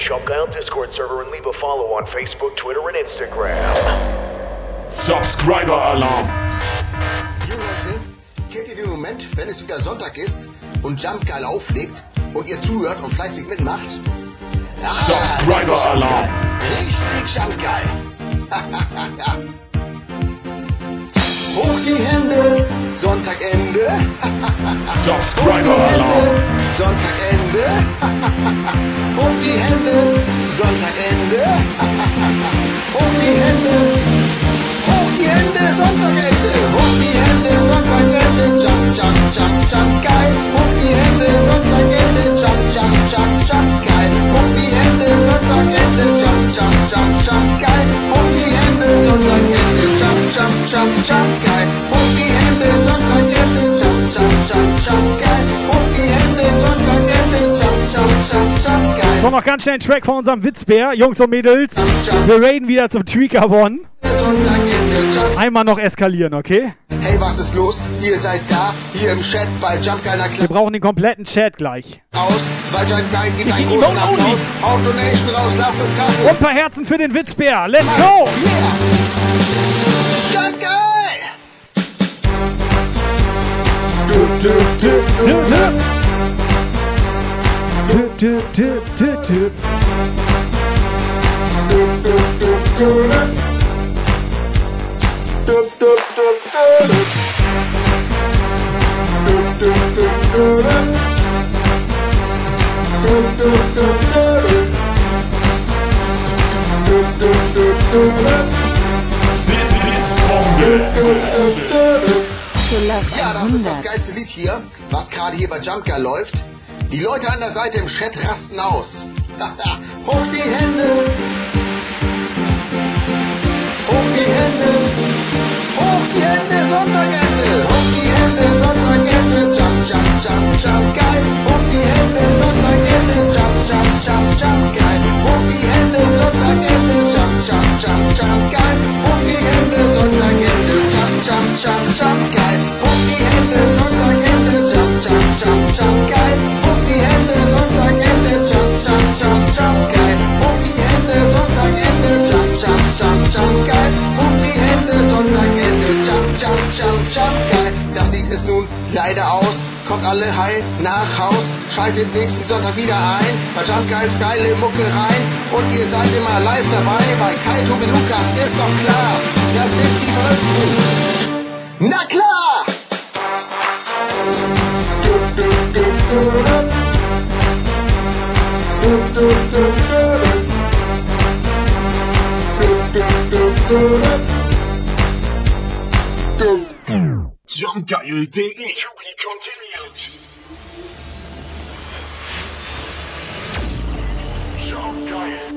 Guile Discord server and leave a follow on Facebook, Twitter, and Instagram. Subscriber alarm. Jo Leute, kennt ihr den Moment, wenn es wieder Sonntag ist und Jump geil auflegt und ihr zuhört und fleißig mitmacht? Ah, Subscriber Alarm. Richtig Jump geil. Hoch die Hände, Sonntagende. Subscriber Alarm. Sonntagende. So, noch ganz schnell ein Track von unserem Witzbär, Jungs und Mädels. Wir raiden wieder zum Tweaker One. Einmal noch eskalieren, okay? Hey, was ist los? Ihr seid da, hier im Chat bei Jump Geiler Wir brauchen den kompletten Chat gleich. aus, weil Jump gibt einen großen Applaus. Haut Donation raus, lasst es krachen. Und ein paar Herzen für den Witzbär. Let's go! Jump Ja, das ist das geilste Lied hier, was gerade hier bei Jump Geil läuft. Die Leute an der Seite im Chat rasten aus. Hoch die Hände! Hoch die Hände! Hoch die Hände, Sonntagende! Hoch die Hände, Sonntagende! Jump, jump, jump, jump, geil! Hoch die Hände, Sonntagende! Jump, jump, jump, jump, geil! Hoch die Hände, Sonntagende! Jump, jump, jump, jump, geil! Hoch die Hände, Sonntagende! Jump, jump, jump, jump, geil! Hoch die Hände, Sonntagende! Jump, jump, jump, jump, geil! Die Hände, Sonntagende! Jump, jump, jump, jump, geil! Hoch die Hände, Sonntagende! Jump, jump, jump, jump, geil! Hoch die Hände, Sonntagende! Jump, jump, jump, jump, geil! Das Lied ist nun leider aus. Kommt alle heil nach Haus. Schaltet nächsten Sonntag wieder ein. Bei Jump Geils geile Mucke rein. Und ihr seid immer live dabei. Bei Kai Tobi Lukas ist doch klar. Das sind die Verrückten. Na klar! Jumpgeil.de To be continued. Jumpgeil.